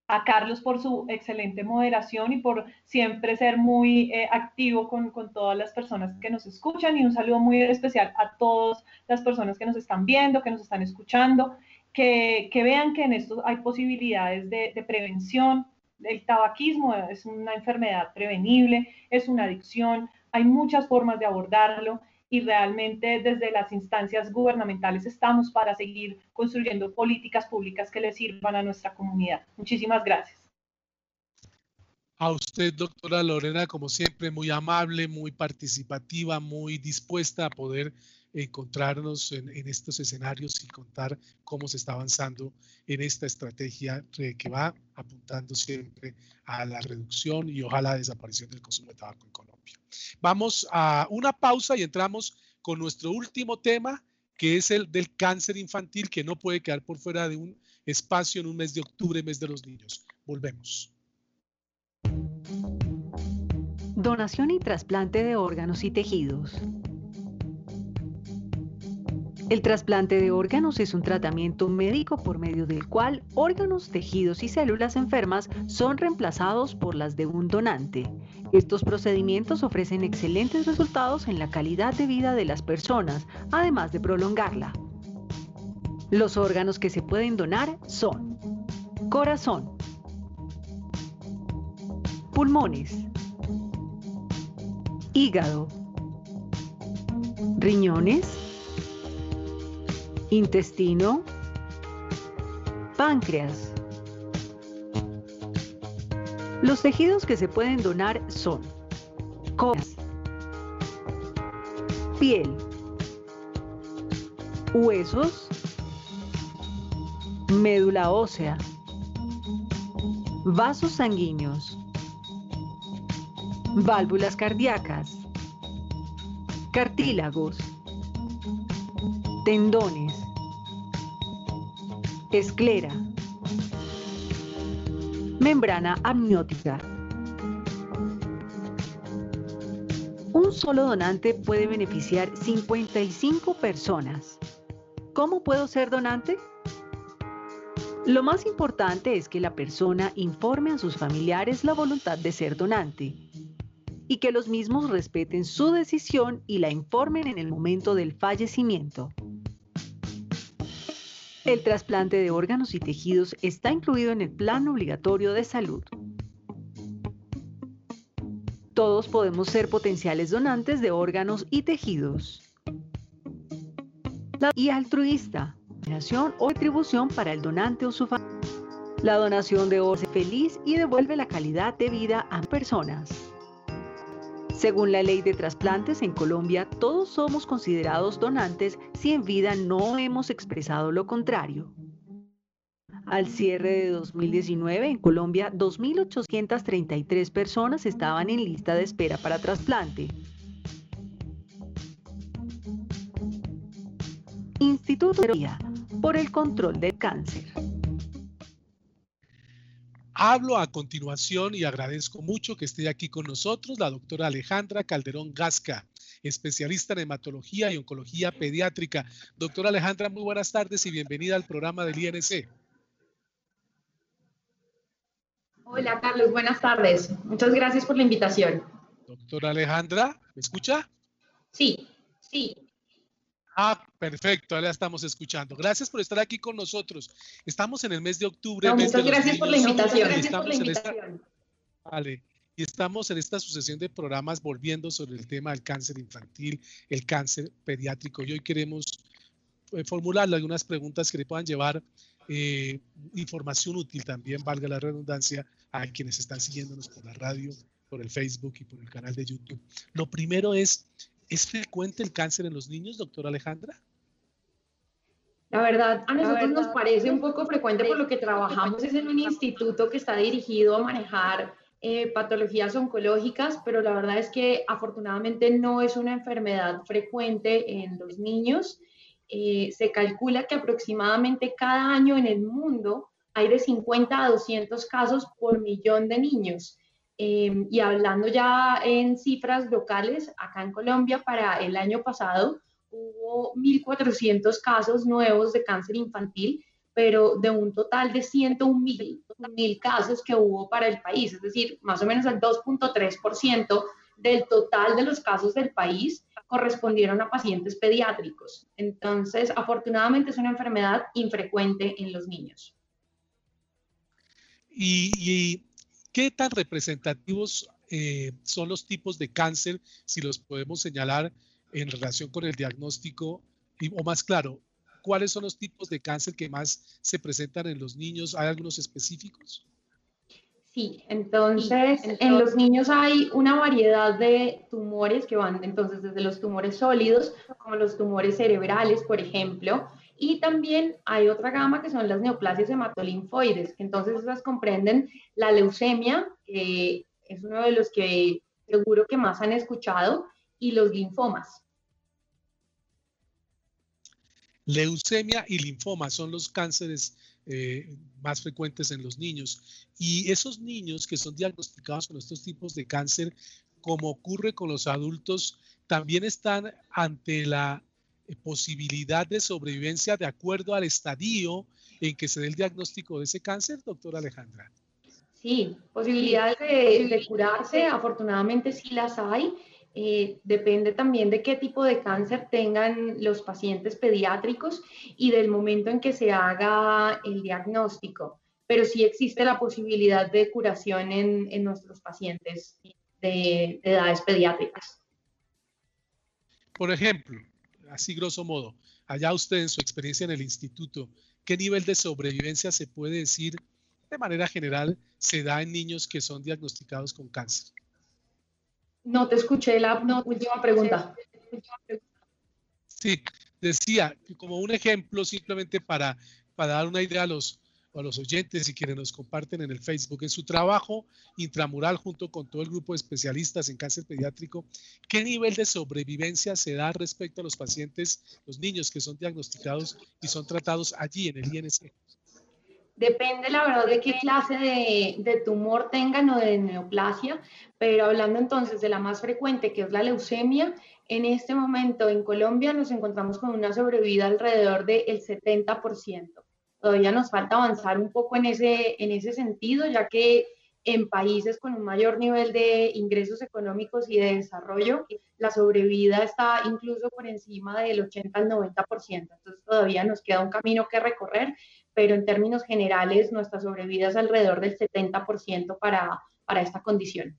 a Carlos por su excelente moderación y por siempre ser muy eh, activo con, con, todas las personas que nos escuchan y un saludo muy especial a todas las personas que nos están viendo, que nos están escuchando, que, que vean que en esto hay posibilidades de, de prevención. El tabaquismo es una enfermedad prevenible, es una adicción, hay muchas formas de abordarlo y realmente desde las instancias gubernamentales estamos para seguir construyendo políticas públicas que le sirvan a nuestra comunidad. Muchísimas gracias. A usted, doctora Lorena, como siempre, muy amable, muy participativa, muy dispuesta a poder encontrarnos en, estos escenarios y contar cómo se está avanzando en esta estrategia que va apuntando siempre a la reducción y ojalá la desaparición del consumo de tabaco en Colombia. Vamos a una pausa y entramos con nuestro último tema, que es el del cáncer infantil, que no puede quedar por fuera de un espacio en un mes de octubre, mes de los niños. Volvemos. Donación y trasplante de órganos y tejidos. El trasplante de órganos es un tratamiento médico por medio del cual órganos, tejidos y células enfermas son reemplazados por las de un donante. Estos procedimientos ofrecen excelentes resultados en la calidad de vida de las personas, además de prolongarla. Los órganos que se pueden donar son corazón, pulmones, hígado, riñones, intestino, páncreas. Los tejidos que se pueden donar son coras, piel, huesos, médula ósea, vasos sanguíneos, válvulas cardíacas, cartílagos, tendones, esclera, membrana amniótica. Un solo donante puede beneficiar 55 personas. ¿Cómo puedo ser donante? Lo más importante es que la persona informe a sus familiares la voluntad de ser donante y que los mismos respeten su decisión y la informen en el momento del fallecimiento. El trasplante de órganos y tejidos está incluido en el Plan Obligatorio de Salud. Todos podemos ser potenciales donantes de órganos y tejidos. Y altruista, donación o retribución para el donante o su familia. La donación de órganos es feliz y devuelve la calidad de vida a personas. Según la ley de trasplantes en Colombia, todos somos considerados donantes si en vida no hemos expresado lo contrario. Al cierre de 2019, en Colombia, 2.833 personas estaban en lista de espera para trasplante. Instituto de por el control del cáncer. Hablo a continuación y agradezco mucho que esté aquí con nosotros la doctora Alejandra Calderón Gasca, especialista en hematología y oncología pediátrica. Doctora Alejandra, muy buenas tardes y bienvenida al programa del INC. Hola Carlos, buenas tardes. Muchas gracias por la invitación. Doctora Alejandra, ¿me escucha? Sí, sí. Ah, perfecto, ahora estamos escuchando. Gracias por estar aquí con nosotros. Estamos en el mes de octubre. muchas gracias por la invitación. vale, y estamos en esta sucesión de programas volviendo sobre el tema del cáncer infantil, el cáncer pediátrico. Y hoy queremos eh, formularle algunas preguntas que le puedan llevar eh, información útil también, valga la redundancia, a quienes están siguiéndonos por la radio, por el Facebook y por el canal de YouTube. Lo primero es, ¿Es frecuente el cáncer en los niños, doctora Alejandra? La verdad, a nosotros nos parece un poco frecuente por lo que trabajamos es en un instituto que está dirigido a manejar eh, patologías oncológicas, pero la verdad es que afortunadamente no es una enfermedad frecuente en los niños. Eh, se calcula que aproximadamente cada año en el mundo hay de 50 a 200 casos por millón de niños. Em, y hablando ya en cifras locales, acá en Colombia para el año pasado hubo 1.400 casos nuevos de cáncer infantil, pero de un total de 101.000 casos que hubo para el país, es decir, más o menos el 2.3% del total de los casos del país correspondieron a pacientes pediátricos. Entonces, afortunadamente es una enfermedad infrecuente en los niños. Y, y ¿Qué tan representativos eh, son los tipos de cáncer, si los podemos señalar en relación con el diagnóstico, o más claro, cuáles son los tipos de cáncer que más se presentan en los niños? ¿Hay algunos específicos? Sí, entonces en los niños hay una variedad de tumores que van entonces desde los tumores sólidos como los tumores cerebrales, por ejemplo, y también hay otra gama que son las neoplasias hematolinfoides, que entonces esas comprenden la leucemia, que es uno de los que seguro que más han escuchado, y los linfomas. Leucemia y linfoma son los cánceres eh, más frecuentes en los niños. Y esos niños que son diagnosticados con estos tipos de cáncer, como ocurre con los adultos, también están ante la posibilidad de sobrevivencia de acuerdo al estadio en que se dé el diagnóstico de ese cáncer, doctora Alejandra. Sí, posibilidades de, de curarse, afortunadamente sí las hay. Eh, depende también de qué tipo de cáncer tengan los pacientes pediátricos y del momento en que se haga el diagnóstico. Pero sí existe la posibilidad de curación en, en nuestros pacientes de, de edades pediátricas. Por ejemplo, así grosso modo, allá usted en su experiencia en el instituto, ¿qué nivel de sobrevivencia se puede decir de manera general se da en niños que son diagnosticados con cáncer? No te escuché la última pregunta. Sí, decía como un ejemplo, simplemente para, para dar una idea a los, a los oyentes y quienes nos comparten en el Facebook, en su trabajo intramural junto con todo el grupo de especialistas en cáncer pediátrico, ¿qué nivel de sobrevivencia se da respecto a los pacientes, los niños que son diagnosticados y son tratados allí en el INC? Depende, la verdad, de qué clase de, tumor tengan o de neoplasia, pero hablando entonces de la más frecuente, que es la leucemia, en este momento en Colombia nos encontramos con una sobrevida alrededor del 70%. Todavía nos falta avanzar un poco en ese, en ese sentido, ya que en países con un mayor nivel de ingresos económicos y de desarrollo, la sobrevida está incluso por encima del 80 al 90%. Entonces todavía nos queda un camino que recorrer, pero en términos generales nuestra sobrevida es alrededor del 70% para, para esta condición.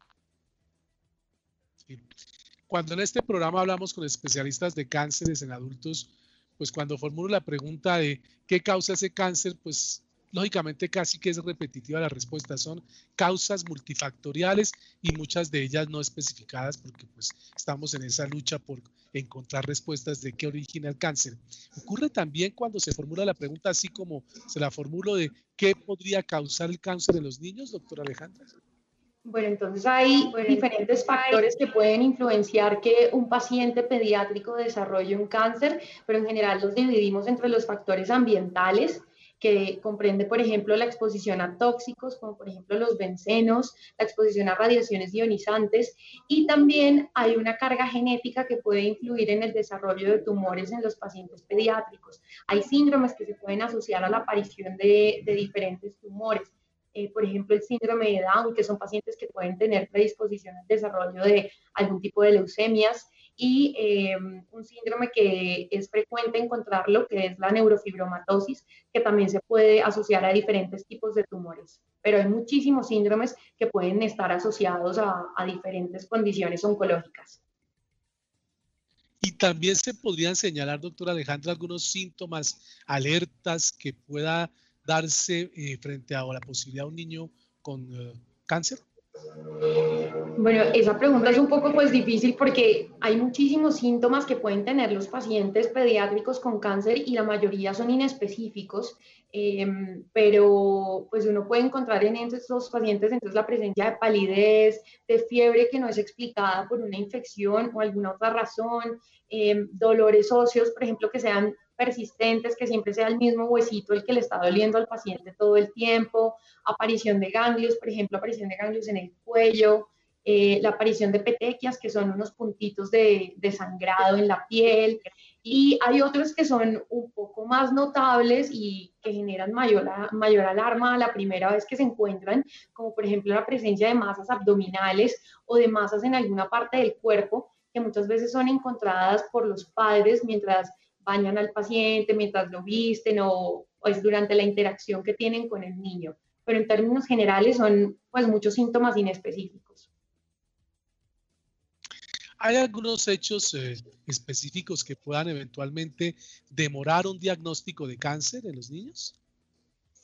Cuando en este programa hablamos con especialistas de cánceres en adultos, pues cuando formulo la pregunta de qué causa ese cáncer, pues lógicamente casi que es repetitiva la respuesta. Son causas multifactoriales y muchas de ellas no especificadas porque pues estamos en esa lucha por encontrar respuestas de qué origina el cáncer. Ocurre también cuando se formula la pregunta así como se la formulo de qué podría causar el cáncer en los niños, doctora Alejandra. Bueno, entonces hay diferentes factores que pueden influenciar que un paciente pediátrico desarrolle un cáncer, pero en general los dividimos entre los factores ambientales, que comprende, por ejemplo, la exposición a tóxicos, como por ejemplo los bencenos, la exposición a radiaciones ionizantes, y también hay una carga genética que puede influir en el desarrollo de tumores en los pacientes pediátricos. Hay síndromes que se pueden asociar a la aparición de, diferentes tumores. Eh, por ejemplo, el síndrome de Down, que son pacientes que pueden tener predisposición al desarrollo de algún tipo de leucemias, y em, un síndrome que es frecuente encontrarlo, que es la neurofibromatosis, que también se puede asociar a diferentes tipos de tumores. Pero hay muchísimos síndromes que pueden estar asociados a, a diferentes condiciones oncológicas. Y también se podrían señalar, doctora Alejandra, algunos síntomas, alertas que pueda darse eh, frente a la posibilidad de un niño con eh, cáncer. Bueno, esa pregunta es un poco pues difícil porque hay muchísimos síntomas que pueden tener los pacientes pediátricos con cáncer y la mayoría son inespecíficos, em, pero pues uno puede encontrar en estos pacientes entonces la presencia de palidez, de fiebre que no es explicada por una infección o alguna otra razón, em, dolores óseos, por ejemplo, que sean persistentes, que siempre sea el mismo huesito el que le está doliendo al paciente todo el tiempo, aparición de ganglios, por ejemplo, aparición de ganglios en el cuello, eh, la aparición de petequias, que son unos puntitos de, de, sangrado en la piel, y hay otros que son un poco más notables y que generan mayor, mayor alarma la primera vez que se encuentran, como por ejemplo la presencia de masas abdominales o de masas en alguna parte del cuerpo, que muchas veces son encontradas por los padres mientras bañan al paciente mientras lo visten o, es durante la interacción que tienen con el niño. Pero en términos generales son pues muchos síntomas inespecíficos. ¿Hay algunos hechos eh, específicos que puedan eventualmente demorar un diagnóstico de cáncer en los niños?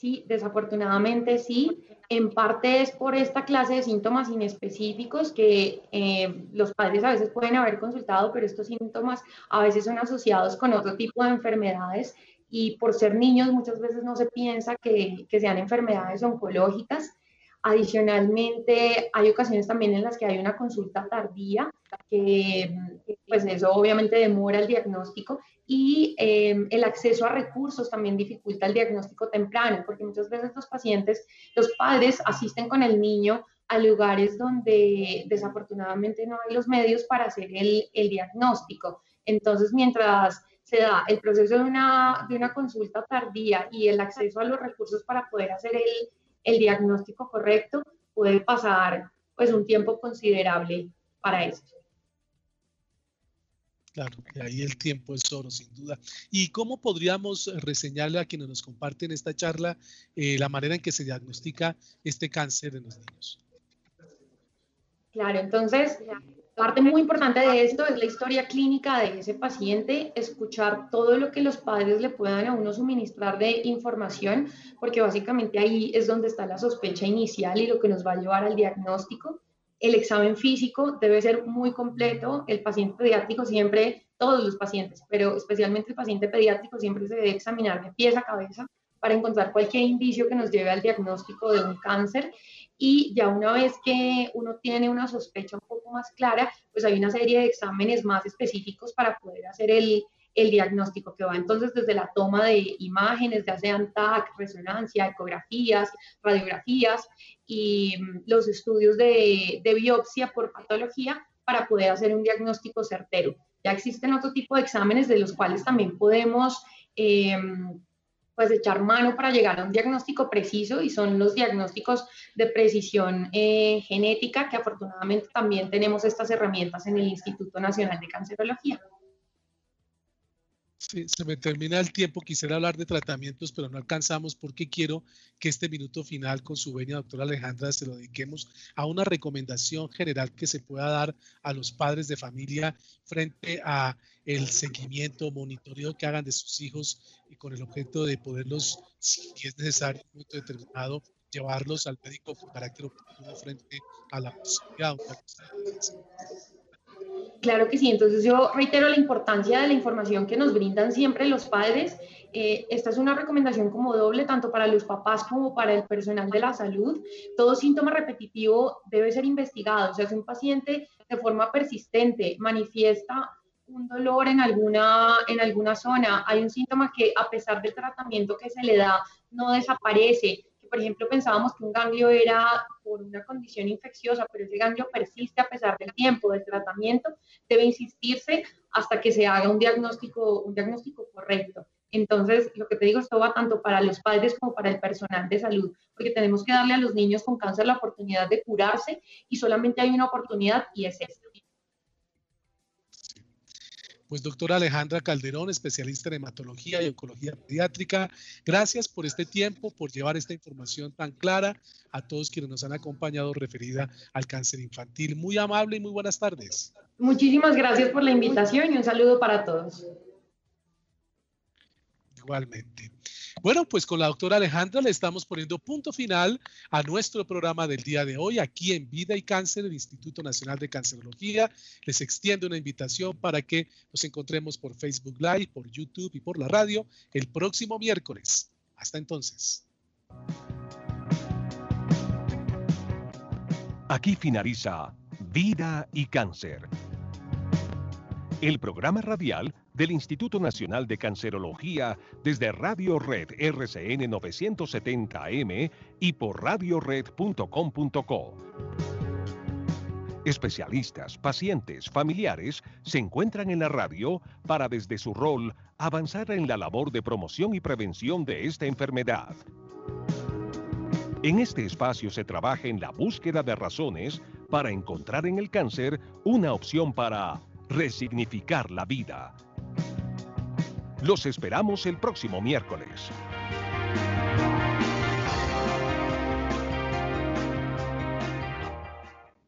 Sí, desafortunadamente sí. En parte es por esta clase de síntomas inespecíficos que eh, los padres a veces pueden haber consultado, pero estos síntomas a veces son asociados con otro tipo de enfermedades y por ser niños muchas veces no se piensa que, que sean enfermedades oncológicas. Adicionalmente, hay ocasiones también en las que hay una consulta tardía, que pues eso obviamente demora el diagnóstico y em, el acceso a recursos también dificulta el diagnóstico temprano, porque muchas veces los pacientes, los padres asisten con el niño a lugares donde desafortunadamente no hay los medios para hacer el, el diagnóstico. Entonces, mientras se da el proceso de una, de una consulta tardía y el acceso a los recursos para poder hacer el, el diagnóstico correcto, puede pasar pues un tiempo considerable para eso. Claro, ahí el tiempo es oro, sin duda. ¿Y cómo podríamos reseñarle a quienes nos comparten esta charla eh, la manera en que se diagnostica este cáncer en los niños? Claro, entonces Parte muy importante de esto es la historia clínica de ese paciente, escuchar todo lo que los padres le puedan a uno suministrar de información, porque básicamente ahí es donde está la sospecha inicial y lo que nos va a llevar al diagnóstico. El examen físico debe ser muy completo. El paciente pediátrico siempre, todos los pacientes, pero especialmente el paciente pediátrico siempre se debe examinar de pies a cabeza para encontrar cualquier indicio que nos lleve al diagnóstico de un cáncer y ya una vez que uno tiene una sospecha un poco más clara, pues hay una serie de exámenes más específicos para poder hacer el, el diagnóstico que va entonces desde la toma de imágenes, ya sean TAC, resonancia, ecografías, radiografías y mm, los estudios de, de, biopsia por patología para poder hacer un diagnóstico certero. Ya existen otro tipo de exámenes de los cuales también podemos eh, pues echar mano para llegar a un diagnóstico preciso y son los diagnósticos de precisión eh, genética que afortunadamente también tenemos estas herramientas en el Instituto Nacional de Cancerología. Sí, se me termina el tiempo, quisiera hablar de tratamientos, pero no alcanzamos porque quiero que este minuto final con su venia, doctora Alejandra, se lo dediquemos a una recomendación general que se pueda dar a los padres de familia frente a el seguimiento, monitoreo que hagan de sus hijos y con el objeto de poderlos, si es necesario, en un momento determinado, llevarlos al médico con carácter oportuno frente a la posibilidad Claro que sí, entonces yo reitero la importancia de la información que nos brindan siempre los padres. Eh, esta es una recomendación como doble, tanto para los papás como para el personal de la salud. Todo síntoma repetitivo debe ser investigado. O sea, si un paciente de forma persistente manifiesta un dolor en alguna, en alguna zona, hay un síntoma que a pesar del tratamiento que se le da no desaparece, por ejemplo, pensábamos que un ganglio era por una condición infecciosa, pero ese ganglio persiste a pesar del tiempo del tratamiento, debe insistirse hasta que se haga un diagnóstico, un diagnóstico correcto. Entonces, lo que te digo, esto va tanto para los padres como para el personal de salud, porque tenemos que darle a los niños con cáncer la oportunidad de curarse y solamente hay una oportunidad y es esta. Pues doctora Alejandra Calderón, especialista en hematología y oncología pediátrica, gracias por este tiempo, por llevar esta información tan clara a todos quienes nos han acompañado referida al cáncer infantil. Muy amable y muy buenas tardes. Muchísimas gracias por la invitación y un saludo para todos. Igualmente. Bueno, pues con la doctora Alejandra le estamos poniendo punto final a nuestro programa del día de hoy aquí en Vida y Cáncer, el Instituto Nacional de Cancerología. Les extiendo una invitación para que nos encontremos por Facebook Live, por YouTube y por la radio el próximo miércoles. Hasta entonces. Aquí finaliza Vida y Cáncer. El programa radial del Instituto Nacional de Cancerología desde Radio Red RCN 970M y por radiored.com.co. Especialistas, pacientes, familiares se encuentran en la radio para desde su rol avanzar en la labor de promoción y prevención de esta enfermedad. En este espacio se trabaja en la búsqueda de razones para encontrar en el cáncer una opción para resignificar la vida los esperamos el próximo miércoles.